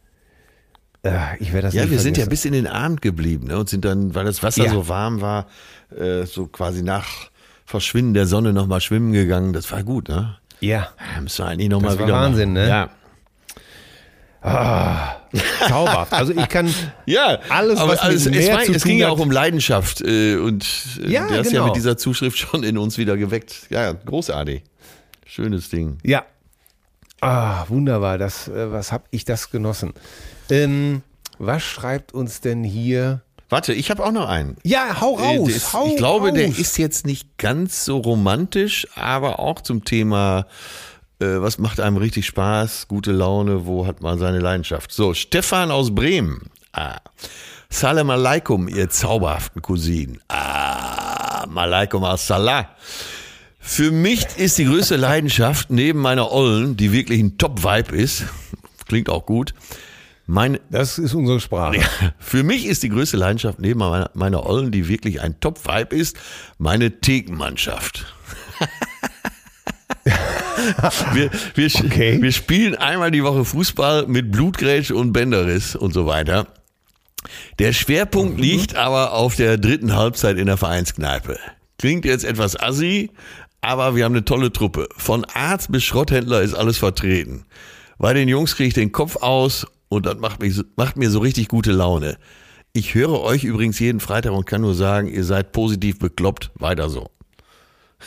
Äh, ich werde das Ja, nicht wir sind ja bis in den Abend geblieben ne, und sind dann, weil das Wasser Ja. so warm war, äh, so quasi nach Verschwinden der Sonne nochmal schwimmen gegangen. Das war gut, ne? Ja, Ja, müssen wir eigentlich nochmal Das war wieder Wahnsinn, machen. ne? Ja. Zauberhaft. Also ich kann Ja, Alles, was mit es, war, es ging ja auch um Leidenschaft äh, und äh, Ja, der ist ja genau. mit dieser Zuschrift schon in uns wieder geweckt. Ja, großartig. Schönes Ding. Ja. Ah, wunderbar. Das, äh, was habe ich das genossen? Ähm, was schreibt uns denn hier? Warte, ich habe auch noch einen. Ja, hau Äh, raus. der ist, hau ich glaube, der raus. ist jetzt nicht ganz so romantisch, aber auch zum Thema, was macht einem richtig Spaß, gute Laune, wo hat man seine Leidenschaft. So, Stefan aus Bremen. Ah. Salam alaikum, ihr zauberhaften Cousinen. Ah, malaikum as-salah. Für mich ist die größte Leidenschaft neben meiner Ollen, die wirklich ein Top-Vibe ist, klingt auch gut, meine, Das ist unsere Sprache. für mich ist die größte Leidenschaft neben meiner, meiner Ollen, die wirklich ein Top-Vibe ist, meine Thekenmannschaft. wir, wir, Okay. wir spielen einmal die Woche Fußball mit Blutgrätsch und Bänderriss und so weiter. Der Schwerpunkt liegt aber auf der dritten Halbzeit in der Vereinskneipe. Klingt jetzt etwas assi, aber wir haben eine tolle Truppe. Von Arzt bis Schrotthändler ist alles vertreten. Bei den Jungs kriege ich den Kopf aus und das macht, mich, macht mir so richtig gute Laune. Ich höre euch übrigens jeden Freitag und kann nur sagen, ihr seid positiv bekloppt. Weiter so.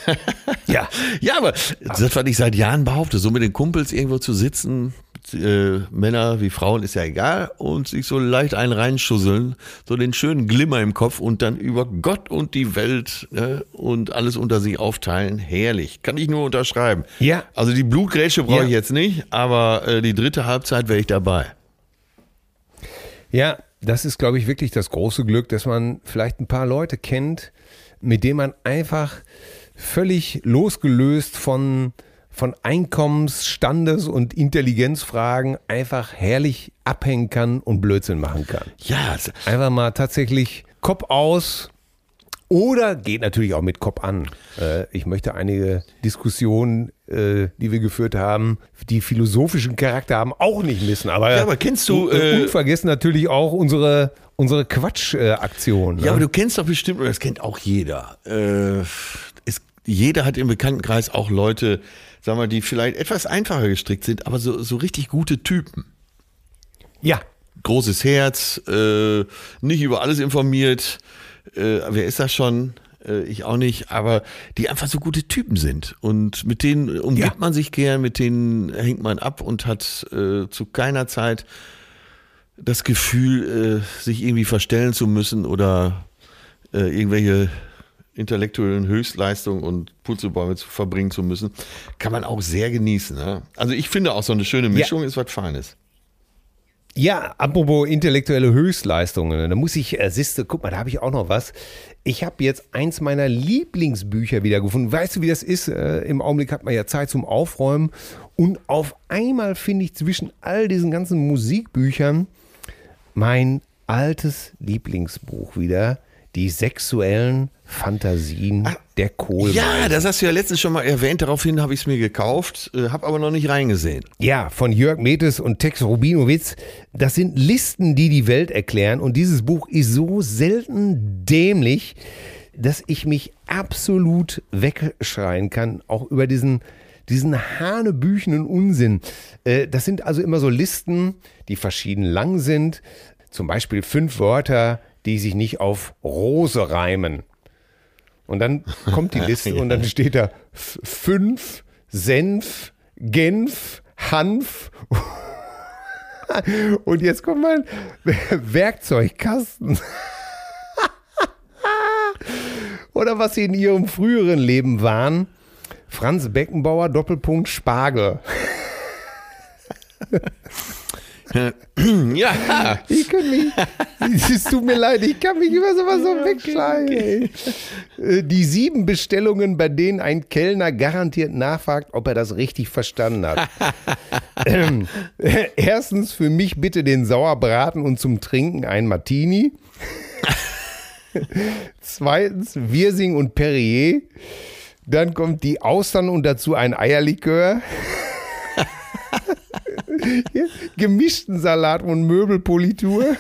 Ja. Ja, aber das, was ich seit Jahren behaupte, so mit den Kumpels irgendwo zu sitzen, äh, Männer wie Frauen ist ja egal, und sich so leicht einen reinschusseln, so den schönen Glimmer im Kopf und dann über Gott und die Welt ne, und alles unter sich aufteilen. Herrlich. Kann ich nur unterschreiben. Ja. Also die Blutgrätsche brauche Ja. ich jetzt nicht, aber äh, die dritte Halbzeit wäre ich dabei. Ja, das ist, glaube ich, wirklich das große Glück, dass man vielleicht ein paar Leute kennt, mit denen man einfach völlig losgelöst von, von Einkommens-, Standes- und Intelligenzfragen einfach herrlich abhängen kann und Blödsinn machen kann. Ja, Einfach mal tatsächlich Kopf aus oder geht natürlich auch mit Kopf an. Äh, Ich möchte einige Diskussionen, äh, die wir geführt haben, die philosophischen Charakter haben, auch nicht missen. Aber, Ja, aber kennst du, Und, äh, unvergessen natürlich auch unsere, unsere Quatsch-Aktion. Ja, aber du kennst doch bestimmt, das kennt auch jeder. Äh, jeder hat im Bekanntenkreis auch Leute, sagen wir, die vielleicht etwas einfacher gestrickt sind, aber so, so richtig gute Typen. ja, Großes Herz, äh, nicht über alles informiert. Äh, wer ist das schon? Äh, ich auch nicht, aber die einfach so gute Typen sind. Und mit denen umgibt Ja. man sich gern, mit denen hängt man ab und hat äh, zu keiner Zeit das Gefühl, äh, sich irgendwie verstellen zu müssen oder äh, irgendwelche intellektuellen Höchstleistungen und Purzelbäume zu verbringen zu müssen, kann man auch sehr genießen. Ne? Also ich finde auch so eine schöne Mischung ist was Feines. Ja, apropos intellektuelle Höchstleistungen, da muss ich, äh, siehste, guck mal, da habe ich auch noch was. Ich habe jetzt eins meiner Lieblingsbücher wieder gefunden. Weißt du, wie das ist? Äh, Im Augenblick hat man ja Zeit zum Aufräumen. Und auf einmal finde ich zwischen all diesen ganzen Musikbüchern mein altes Lieblingsbuch wieder. Die sexuellen Fantasien der Kohlmeise. Ja, das hast du ja letztens schon mal erwähnt. Daraufhin habe ich es mir gekauft, äh, habe aber noch nicht reingesehen. Ja, von Jörg Metes und Tex Rubinowitz. Das sind Listen, die die Welt erklären. Und dieses Buch ist so selten dämlich, dass ich mich absolut wegschreien kann, auch über diesen, diesen hanebüchenen Unsinn. Äh, Das sind also immer so Listen, die verschieden lang sind. Zum Beispiel fünf Wörter, die sich nicht auf Rose reimen. Und dann kommt die Liste und dann steht da fünf, Senf, Genf, Hanf. Und jetzt kommt mein Werkzeugkasten. Oder was sie in ihrem früheren Leben waren. Franz Beckenbauer, Doppelpunkt Spargel. Ja, Ich kann mich, es tut mir leid, ich kann mich über sowas so wegschreien. ey. Äh, Die sieben Bestellungen, bei denen ein Kellner garantiert nachfragt, ob er das richtig verstanden hat. ähm, äh, erstens für mich bitte den Sauerbraten und zum Trinken ein Martini. Zweitens Wirsing und Perrier. Dann kommt die Austern und dazu ein Eierlikör. Gemischten Salat und Möbelpolitur.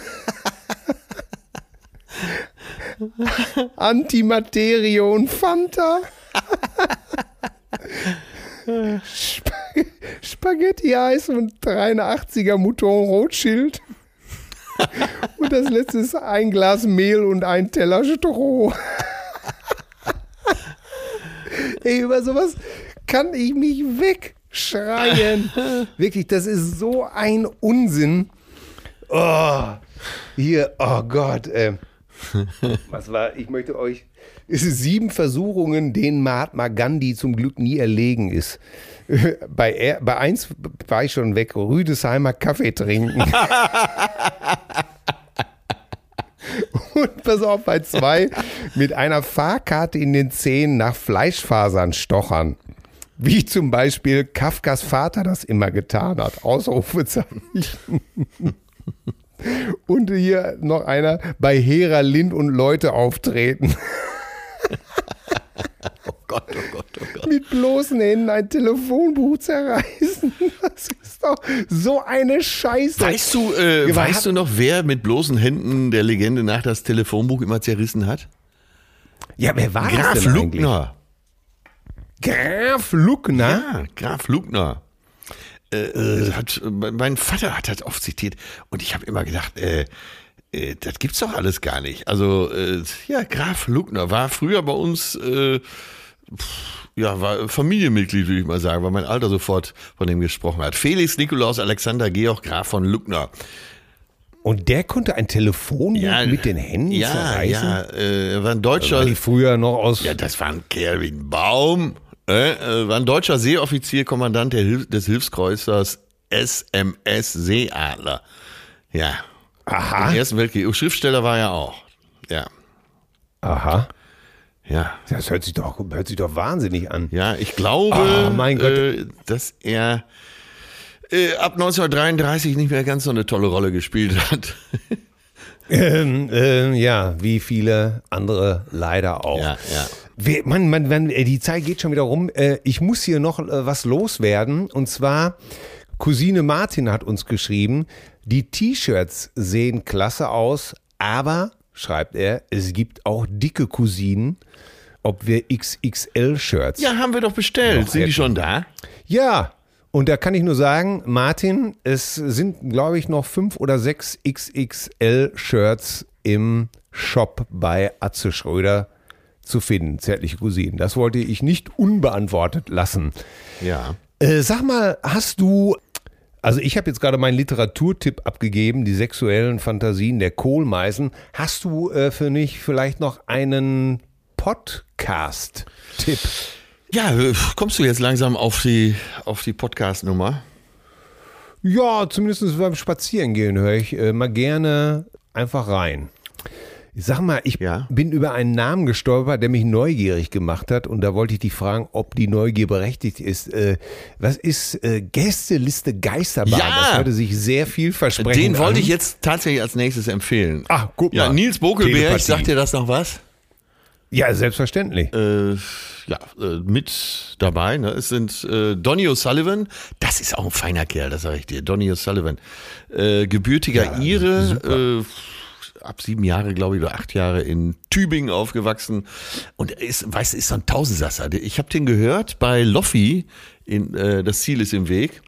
Antimaterie und Fanta. Spag Spaghetti-Eis und 83er Mouton Rothschild. Und das letzte ist ein Glas Mehl und ein Teller Stroh. Ey, über sowas kann ich mich wegschreien. Wirklich, das ist so ein Unsinn. Oh, hier, oh Gott. Äh, was war, ich möchte euch, es ist sieben Versuchungen, denen Mahatma Gandhi zum Glück nie erlegen ist. Bei, er, bei eins war ich schon weg, Rüdesheimer Kaffee trinken. Und pass auf, bei zwei mit einer Fahrkarte in den Zähnen nach Fleischfasern stochern. Wie zum Beispiel Kafkas Vater das immer getan hat. Ausrufezeichen. Und hier noch einer bei Hera Lind und Leute auftreten. oh Gott, oh Gott, oh Gott. Mit bloßen Händen ein Telefonbuch zerreißen. Das ist doch so eine Scheiße. Weißt du, äh, weißt du noch, wer mit bloßen Händen der Legende nach das Telefonbuch immer zerrissen hat? Ja, wer war Graf das denn eigentlich? Graf Luckner? Ja, Graf Luckner. Äh, äh, hat, mein Vater hat das oft zitiert und ich habe immer gedacht, äh, äh, das gibt's doch alles gar nicht. Also äh, ja, Graf Luckner war früher bei uns, äh, pff, ja, war Familienmitglied, würde ich mal sagen, weil mein Alter sofort von dem gesprochen hat. Felix Nikolaus Alexander Georg Graf von Luckner. Und der konnte ein Telefonbuch mit den Händen ja, zerreißen? Ja, er war ein deutscher, War die früher noch aus... ja, das war ein ein Baum. Äh, äh, war ein deutscher Seeoffizier, Kommandant Hilf des Hilfskreuzers SMS Seeadler. Ja. Aha. Im Ersten Weltkrieg. Schriftsteller war er auch. Ja. Aha. Ja. Das hört sich doch, hört sich doch wahnsinnig an. Ja, ich glaube, mein Gott. Äh, dass er äh, ab 1933 nicht mehr ganz so eine tolle Rolle gespielt hat. Ähm, ähm, ja, wie viele andere leider auch. Ja, ja. Wir, man, man, man, äh, die Zeit geht schon wieder rum. Äh, Ich muss hier noch äh, was loswerden. Und zwar, Cousine Martin hat uns geschrieben, die T-Shirts sehen klasse aus, aber, schreibt er, es gibt auch dicke Cousinen, ob wir XXL-Shirts Ja, haben wir doch bestellt. Sind die schon da? Ja, und da kann ich nur sagen, Martin, es sind, glaube ich, noch fünf oder sechs XXL-Shirts im Shop bei Atze Schröder zu finden, zärtliche Cousinen. Das wollte ich nicht unbeantwortet lassen. Ja. Äh, sag mal, hast du, also ich habe jetzt gerade meinen Literaturtipp abgegeben, die sexuellen Fantasien der Kohlmeisen. Hast du äh, für mich vielleicht noch einen Podcast-Tipp? Ja, äh, kommst du jetzt langsam auf die, auf die Podcast-Nummer? Ja, zumindest beim Spazierengehen höre ich äh, mal gerne einfach rein. Ich sag mal, ich Ja. bin über einen Namen gestolpert, der mich neugierig gemacht hat und da wollte ich dich fragen, ob die Neugier berechtigt ist. Äh, was ist äh, Gästeliste Geisterbahn? Ja! Das hörte sich sehr viel versprechen Den wollte an. ich jetzt tatsächlich als nächstes empfehlen. Ah, guck Ja, mal. Nils Bokelberg, sagt dir das noch was? Ja, selbstverständlich. Äh, ja, äh, mit dabei. Ne? Es sind äh, Donny O'Sullivan, das ist auch ein feiner Kerl, das sage ich dir. Donny O'Sullivan, äh, gebürtiger Ire, äh, ab sieben Jahre, glaube ich, oder acht Jahre in Tübingen aufgewachsen. Und er ist, weißt du, ist so ein Tausendsasser. Ich habe den gehört bei Loffi, in, äh, das Ziel ist im Weg.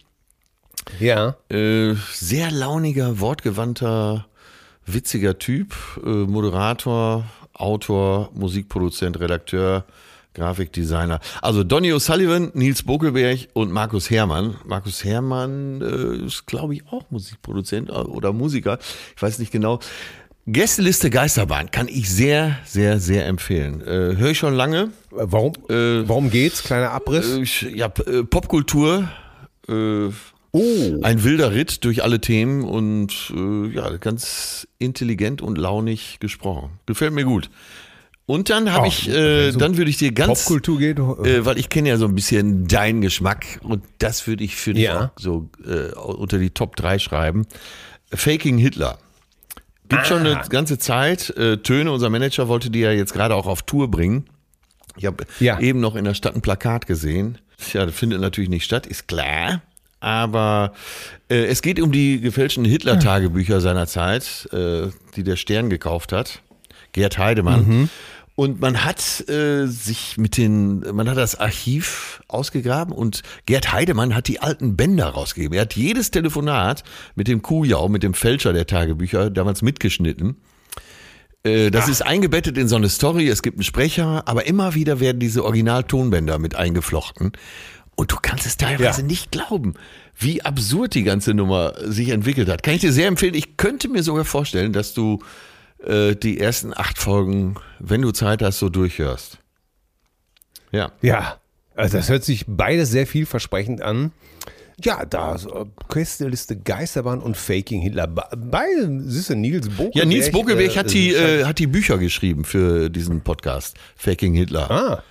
Ja. Sehr launiger, wortgewandter, witziger Typ, Moderator, Autor, Musikproduzent, Redakteur, Grafikdesigner. Also Donny O'Sullivan, Nils Bokelberg und Markus Herrmann. Markus Herrmann äh, ist, glaube ich, auch Musikproduzent oder Musiker. Ich weiß nicht genau. Gästeliste Geisterbahn kann ich sehr, sehr, sehr empfehlen. Äh, Höre ich schon lange. Warum, Äh, warum geht's? Kleiner Abriss. Äh, ja, äh, Popkultur. Oh. ein wilder Ritt durch alle Themen und äh, ja, ganz intelligent und launig gesprochen. Gefällt mir gut. Und dann habe Oh, ich, äh, so dann würde ich dir ganz, Popkultur geht. äh, weil ich kenne ja so ein bisschen deinen Geschmack und das würde ich für dich Ja. so äh, unter die Top 3 schreiben. Faking Hitler. Gibt schon Ah. eine ganze Zeit. Äh, Töne, unser Manager, wollte die ja jetzt gerade auch auf Tour bringen. Ich habe Ja. eben noch in der Stadt ein Plakat gesehen. Ja, das findet natürlich nicht statt, ist klar. Aber äh, es geht um die gefälschten Hitler-Tagebücher seiner Zeit, äh, die der Stern gekauft hat. Gerd Heidemann. Und man hat äh, sich mit den, man hat das Archiv ausgegraben und Gerd Heidemann hat die alten Bänder rausgegeben. Er hat jedes Telefonat mit dem Kujau, mit dem Fälscher der Tagebücher damals mitgeschnitten. Äh, Das ist eingebettet in so eine Story, es gibt einen Sprecher, aber immer wieder werden diese Original-Tonbänder mit eingeflochten. Und du kannst es teilweise Ja. nicht glauben, wie absurd die ganze Nummer sich entwickelt hat. Kann ich dir sehr empfehlen. Ich könnte mir sogar vorstellen, dass du äh, die ersten acht Folgen, wenn du Zeit hast, so durchhörst. Ja. Ja, also das hört sich beides sehr vielversprechend an. Ja, da so Questliste Geisterbahn und Faking Hitler. Be- Beide, siehst du, Nils Bokelberg. Ja, Nils Bokelberg äh, hat, die, äh, hat die Bücher geschrieben für diesen Podcast, Faking Hitler. Ah,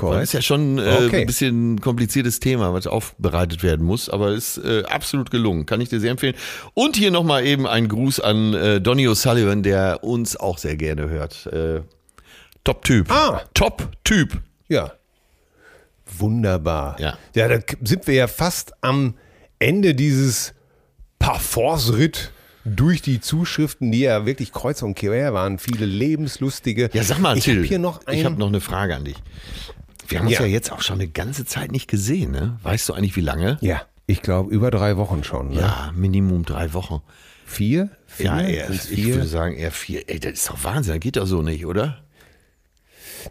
Das korrekt. ist ja schon äh, Okay. ein bisschen ein kompliziertes Thema, was aufbereitet werden muss, aber ist äh, absolut gelungen. Kann ich dir sehr empfehlen. Und hier nochmal eben ein Gruß an äh, Donny O'Sullivan, der uns auch sehr gerne hört. Äh, Top-Typ. Ah. Top-Typ. Ja. Wunderbar. Ja. Ja, da sind wir ja fast am Ende dieses Parforce-Ritt durch die Zuschriften, die ja wirklich kreuz und quer waren. Viele lebenslustige. Ja, sag mal, ich Till, hab hier noch ich ein, habe noch eine Frage an dich. Wir haben uns Ja. jetzt auch schon eine ganze Zeit nicht gesehen, ne? Weißt du eigentlich, wie lange? Ja, ich glaube über drei Wochen schon. Ne? Ja, Minimum drei Wochen. Vier? Vier? Ja, eher, ich würde sagen eher vier. Ey, das ist doch Wahnsinn, das geht doch so nicht, oder?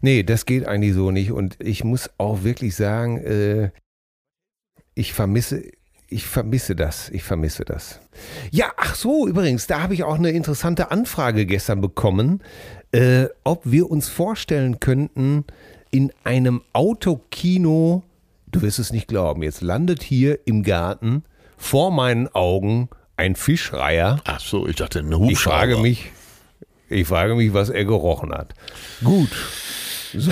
Nee, das geht eigentlich so nicht. Und ich muss auch wirklich sagen, äh, ich vermisse, ich vermisse das. Ich vermisse das. Ja, ach so, übrigens, da habe ich auch eine interessante Anfrage gestern bekommen, äh, ob wir uns vorstellen könnten, in einem Autokino, du wirst es nicht glauben, jetzt landet hier im Garten vor meinen Augen ein Fischreiher. Ach so, ich dachte, ein Hubschrauber. Ich frage mich, ich frage mich, was er gerochen hat. Gut. So.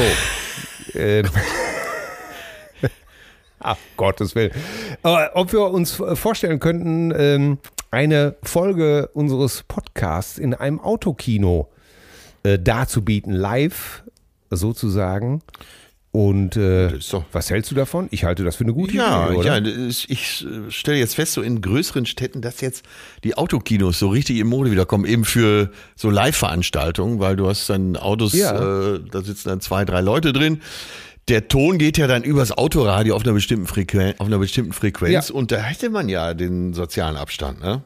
ähm. Ach, Gottes Willen. Aber ob wir uns vorstellen könnten, ähm, eine Folge unseres Podcasts in einem Autokino äh, darzubieten, live sozusagen. Und äh, was hältst du davon? Ich halte das für eine gute Ja, Idee, oder? ja, ich, ich äh, stelle jetzt fest, so in größeren Städten, dass jetzt die Autokinos so richtig in Mode wiederkommen, eben für so Live-Veranstaltungen, weil du hast dann Autos, Ja. äh, da sitzen dann zwei, drei Leute drin. Der Ton geht ja dann übers Autoradio auf einer bestimmten Frequenz, auf einer bestimmten Frequenz Ja. und da hätte man ja den sozialen Abstand, ne?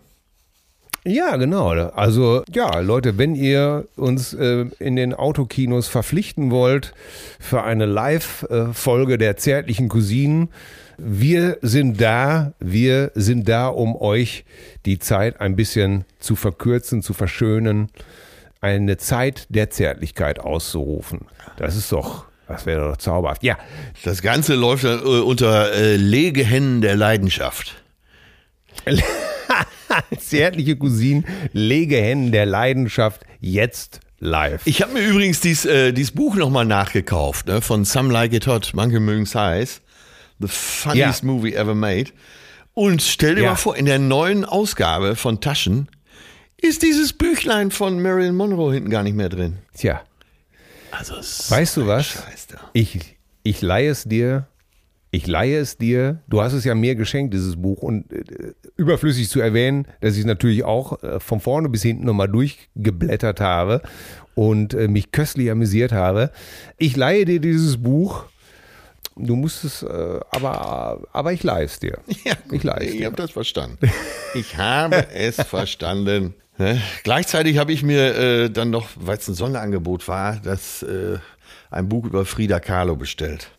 Ja, genau. Also ja, Leute, wenn ihr uns äh, in den Autokinos verpflichten wollt für eine Live-Folge der zärtlichen Cousinen, wir sind da, wir sind da, um euch die Zeit ein bisschen zu verkürzen, zu verschönen, eine Zeit der Zärtlichkeit auszurufen. Das ist doch, das wäre doch zauberhaft. Ja, Das Ganze läuft dann äh, unter äh, Legehennen der Leidenschaft. zärtliche Cousinen, Legehennen der Leidenschaft, jetzt live. Ich habe mir übrigens dies, äh, dieses Buch nochmal nachgekauft, ne, von Some Like It Hot, manche mögen's heiß. The funniest Ja. movie ever made. Und stell dir Ja. mal vor, in der neuen Ausgabe von Taschen ist dieses Büchlein von Marilyn Monroe hinten gar nicht mehr drin. Tja. Also Weißt du was? Scheiß da. Ich, ich leihe es dir. Ich leihe es dir. Du hast es ja mir geschenkt, dieses Buch. Und äh, überflüssig zu erwähnen, dass ich es natürlich auch äh, von vorne bis hinten nochmal durchgeblättert habe und äh, mich köstlich amüsiert habe. Ich leihe dir dieses Buch. Du musst es, äh, aber, aber ich leihe es dir. Ja, Ich leih es ich dir. habe das verstanden. Ich habe es verstanden. Ne? Gleichzeitig habe ich mir äh, dann noch, weil es ein Sonderangebot war, das äh, ein Buch über Frida Kahlo bestellt.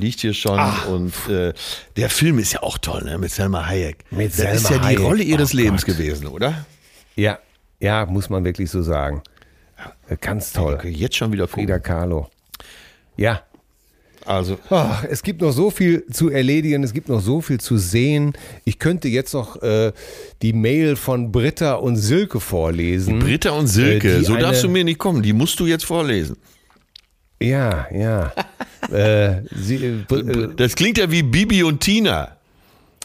Liegt hier schon und äh, der Film ist ja auch toll, ne? Mit Selma Hayek. Mit das Selma ist ja die Hayek. Rolle ihres Oh Lebens Gott. gewesen, oder? Ja, ja, muss man wirklich so sagen. Ganz toll. Jetzt schon wieder Frida Frida. Kahlo. Ja. Also Ach, es gibt noch so viel zu erledigen, es gibt noch so viel zu sehen. Ich könnte jetzt noch äh, die Mail von Britta und Silke vorlesen. Britta und Silke, Äh, so darfst du mir nicht kommen. Die musst du jetzt vorlesen. Ja, ja. äh, sie, äh, Das klingt ja wie Bibi und Tina.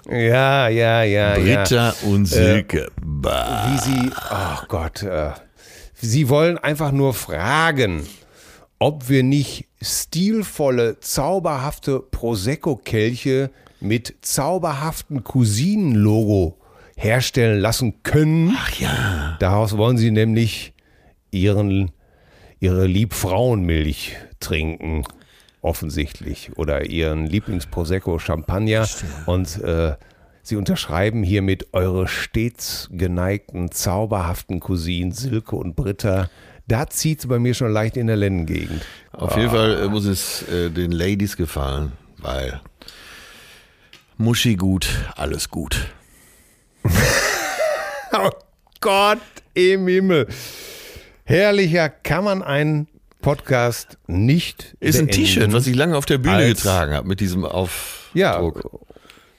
ja, ja, ja, ja. Britta und Silke. Bah. wie sie, ach Gott, äh, sie wollen einfach nur fragen, ob wir nicht stilvolle, zauberhafte Prosecco-Kelche mit zauberhaften Cousinen-Logo herstellen lassen können. Ach ja. Daraus wollen sie nämlich ihren, ihre Liebfrauenmilch trinken, offensichtlich, oder ihren Lieblings-Prosecco Champagner. Und äh, sie unterschreiben hiermit eure stets geneigten, zauberhaften Cousinen Silke und Britta. Da zieht es bei mir schon leicht in der Lennengegend. Auf jeden Fall äh, muss es äh, den Ladies gefallen, weil Muschi gut, alles gut. Oh Gott im Himmel. Herrlicher kann man einen Podcast nicht Ist ein beenden. T-Shirt, was ich lange auf der Bühne Als- getragen habe mit diesem Aufdruck. Ja,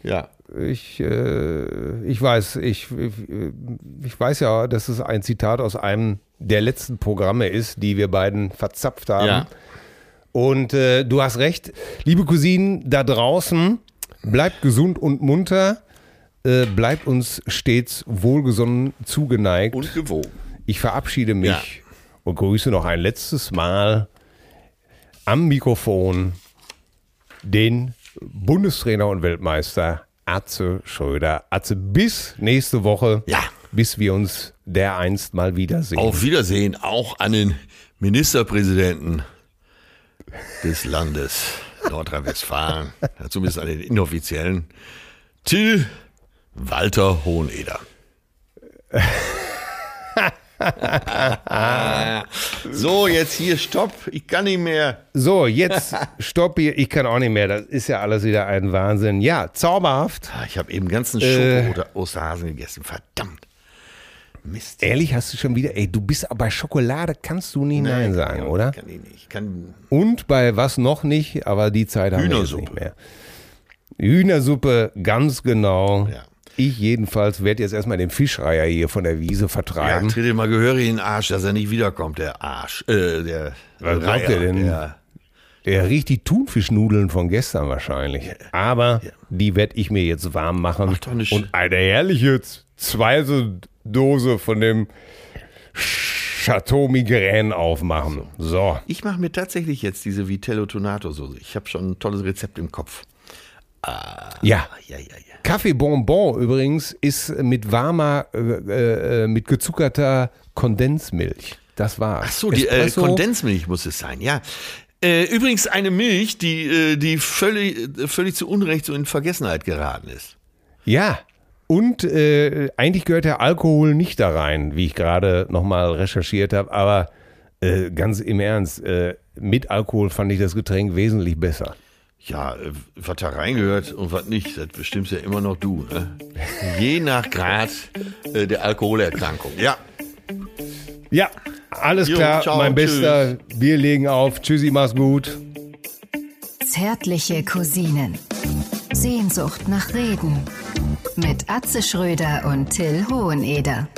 Ja. Ich, äh, ich weiß, ich, ich, ich weiß ja, dass es ein Zitat aus einem der letzten Programme ist, die wir beiden verzapft haben. Ja. Und äh, du hast recht, liebe Cousinen da draußen, bleibt gesund und munter, äh, bleibt uns stets wohlgesonnen zugeneigt. Und gewogen. Ich verabschiede mich Ja. Und grüße noch ein letztes Mal am Mikrofon den Bundestrainer und Weltmeister Atze Schröder. Atze, bis nächste Woche. Ja. Bis wir uns dereinst mal wiedersehen. Auf Wiedersehen auch an den Ministerpräsidenten des Landes Nordrhein-Westfalen, ja, zumindest an den inoffiziellen, Till Walter Hoheneder. so, jetzt hier Stopp, ich kann nicht mehr. So, jetzt stopp hier. Ich kann auch nicht mehr. Das ist ja alles wieder ein Wahnsinn. Ja, zauberhaft. Ah, Ich habe eben ganzen Äh. Schoko oder Osterhasen gegessen, verdammt. Mist. Ehrlich, hast du schon wieder, ey, du bist aber bei Schokolade, kannst du nie Nein, sagen, ja, oder? Kann ich nicht. Ich kann Und bei was noch nicht, aber die Zeit haben wir jetzt nicht mehr. Hühnersuppe, ganz genau. Ja. Ich jedenfalls werde jetzt erstmal den Fischreier hier von der Wiese Ja, vertreiben. tritt ihm mal gehörig in den Arsch, dass er nicht wiederkommt, der Arsch. Äh, der Was glaubt ihr denn? Der, Der riecht die Thunfischnudeln von gestern wahrscheinlich. Aber die werde ich mir jetzt warm machen. Mach doch eine und eine herrliche zweite Dose von dem Chateau Migraine aufmachen. So. ich mache mir tatsächlich jetzt diese Vitello Tonato Soße. Ich habe schon ein tolles Rezept im Kopf. Ja. Ja, ja, ja. Kaffee Bonbon übrigens ist mit warmer, äh, äh, mit gezuckerter Kondensmilch. Das war's. Ach so, die äh. Kondensmilch muss es sein, ja. Äh, übrigens eine Milch, die, äh, die völlig, äh, völlig zu Unrecht so in Vergessenheit geraten ist. Ja. Und äh, eigentlich gehört der Alkohol nicht da rein, wie ich gerade nochmal recherchiert habe. Aber äh, ganz im Ernst, äh, mit Alkohol fand ich das Getränk wesentlich besser. Ja, äh, was da reingehört und was nicht, das bestimmst ja immer noch du. Ne? Je nach Grad äh, der Alkoholerkrankung. Ja. Ja, alles Jo, klar, ciao, mein tschüss. Bester. Wir legen auf. Tschüssi, mach's gut. Zärtliche Cousinen. Sehnsucht nach Reden. Mit Atze Schröder und Till Hoheneder.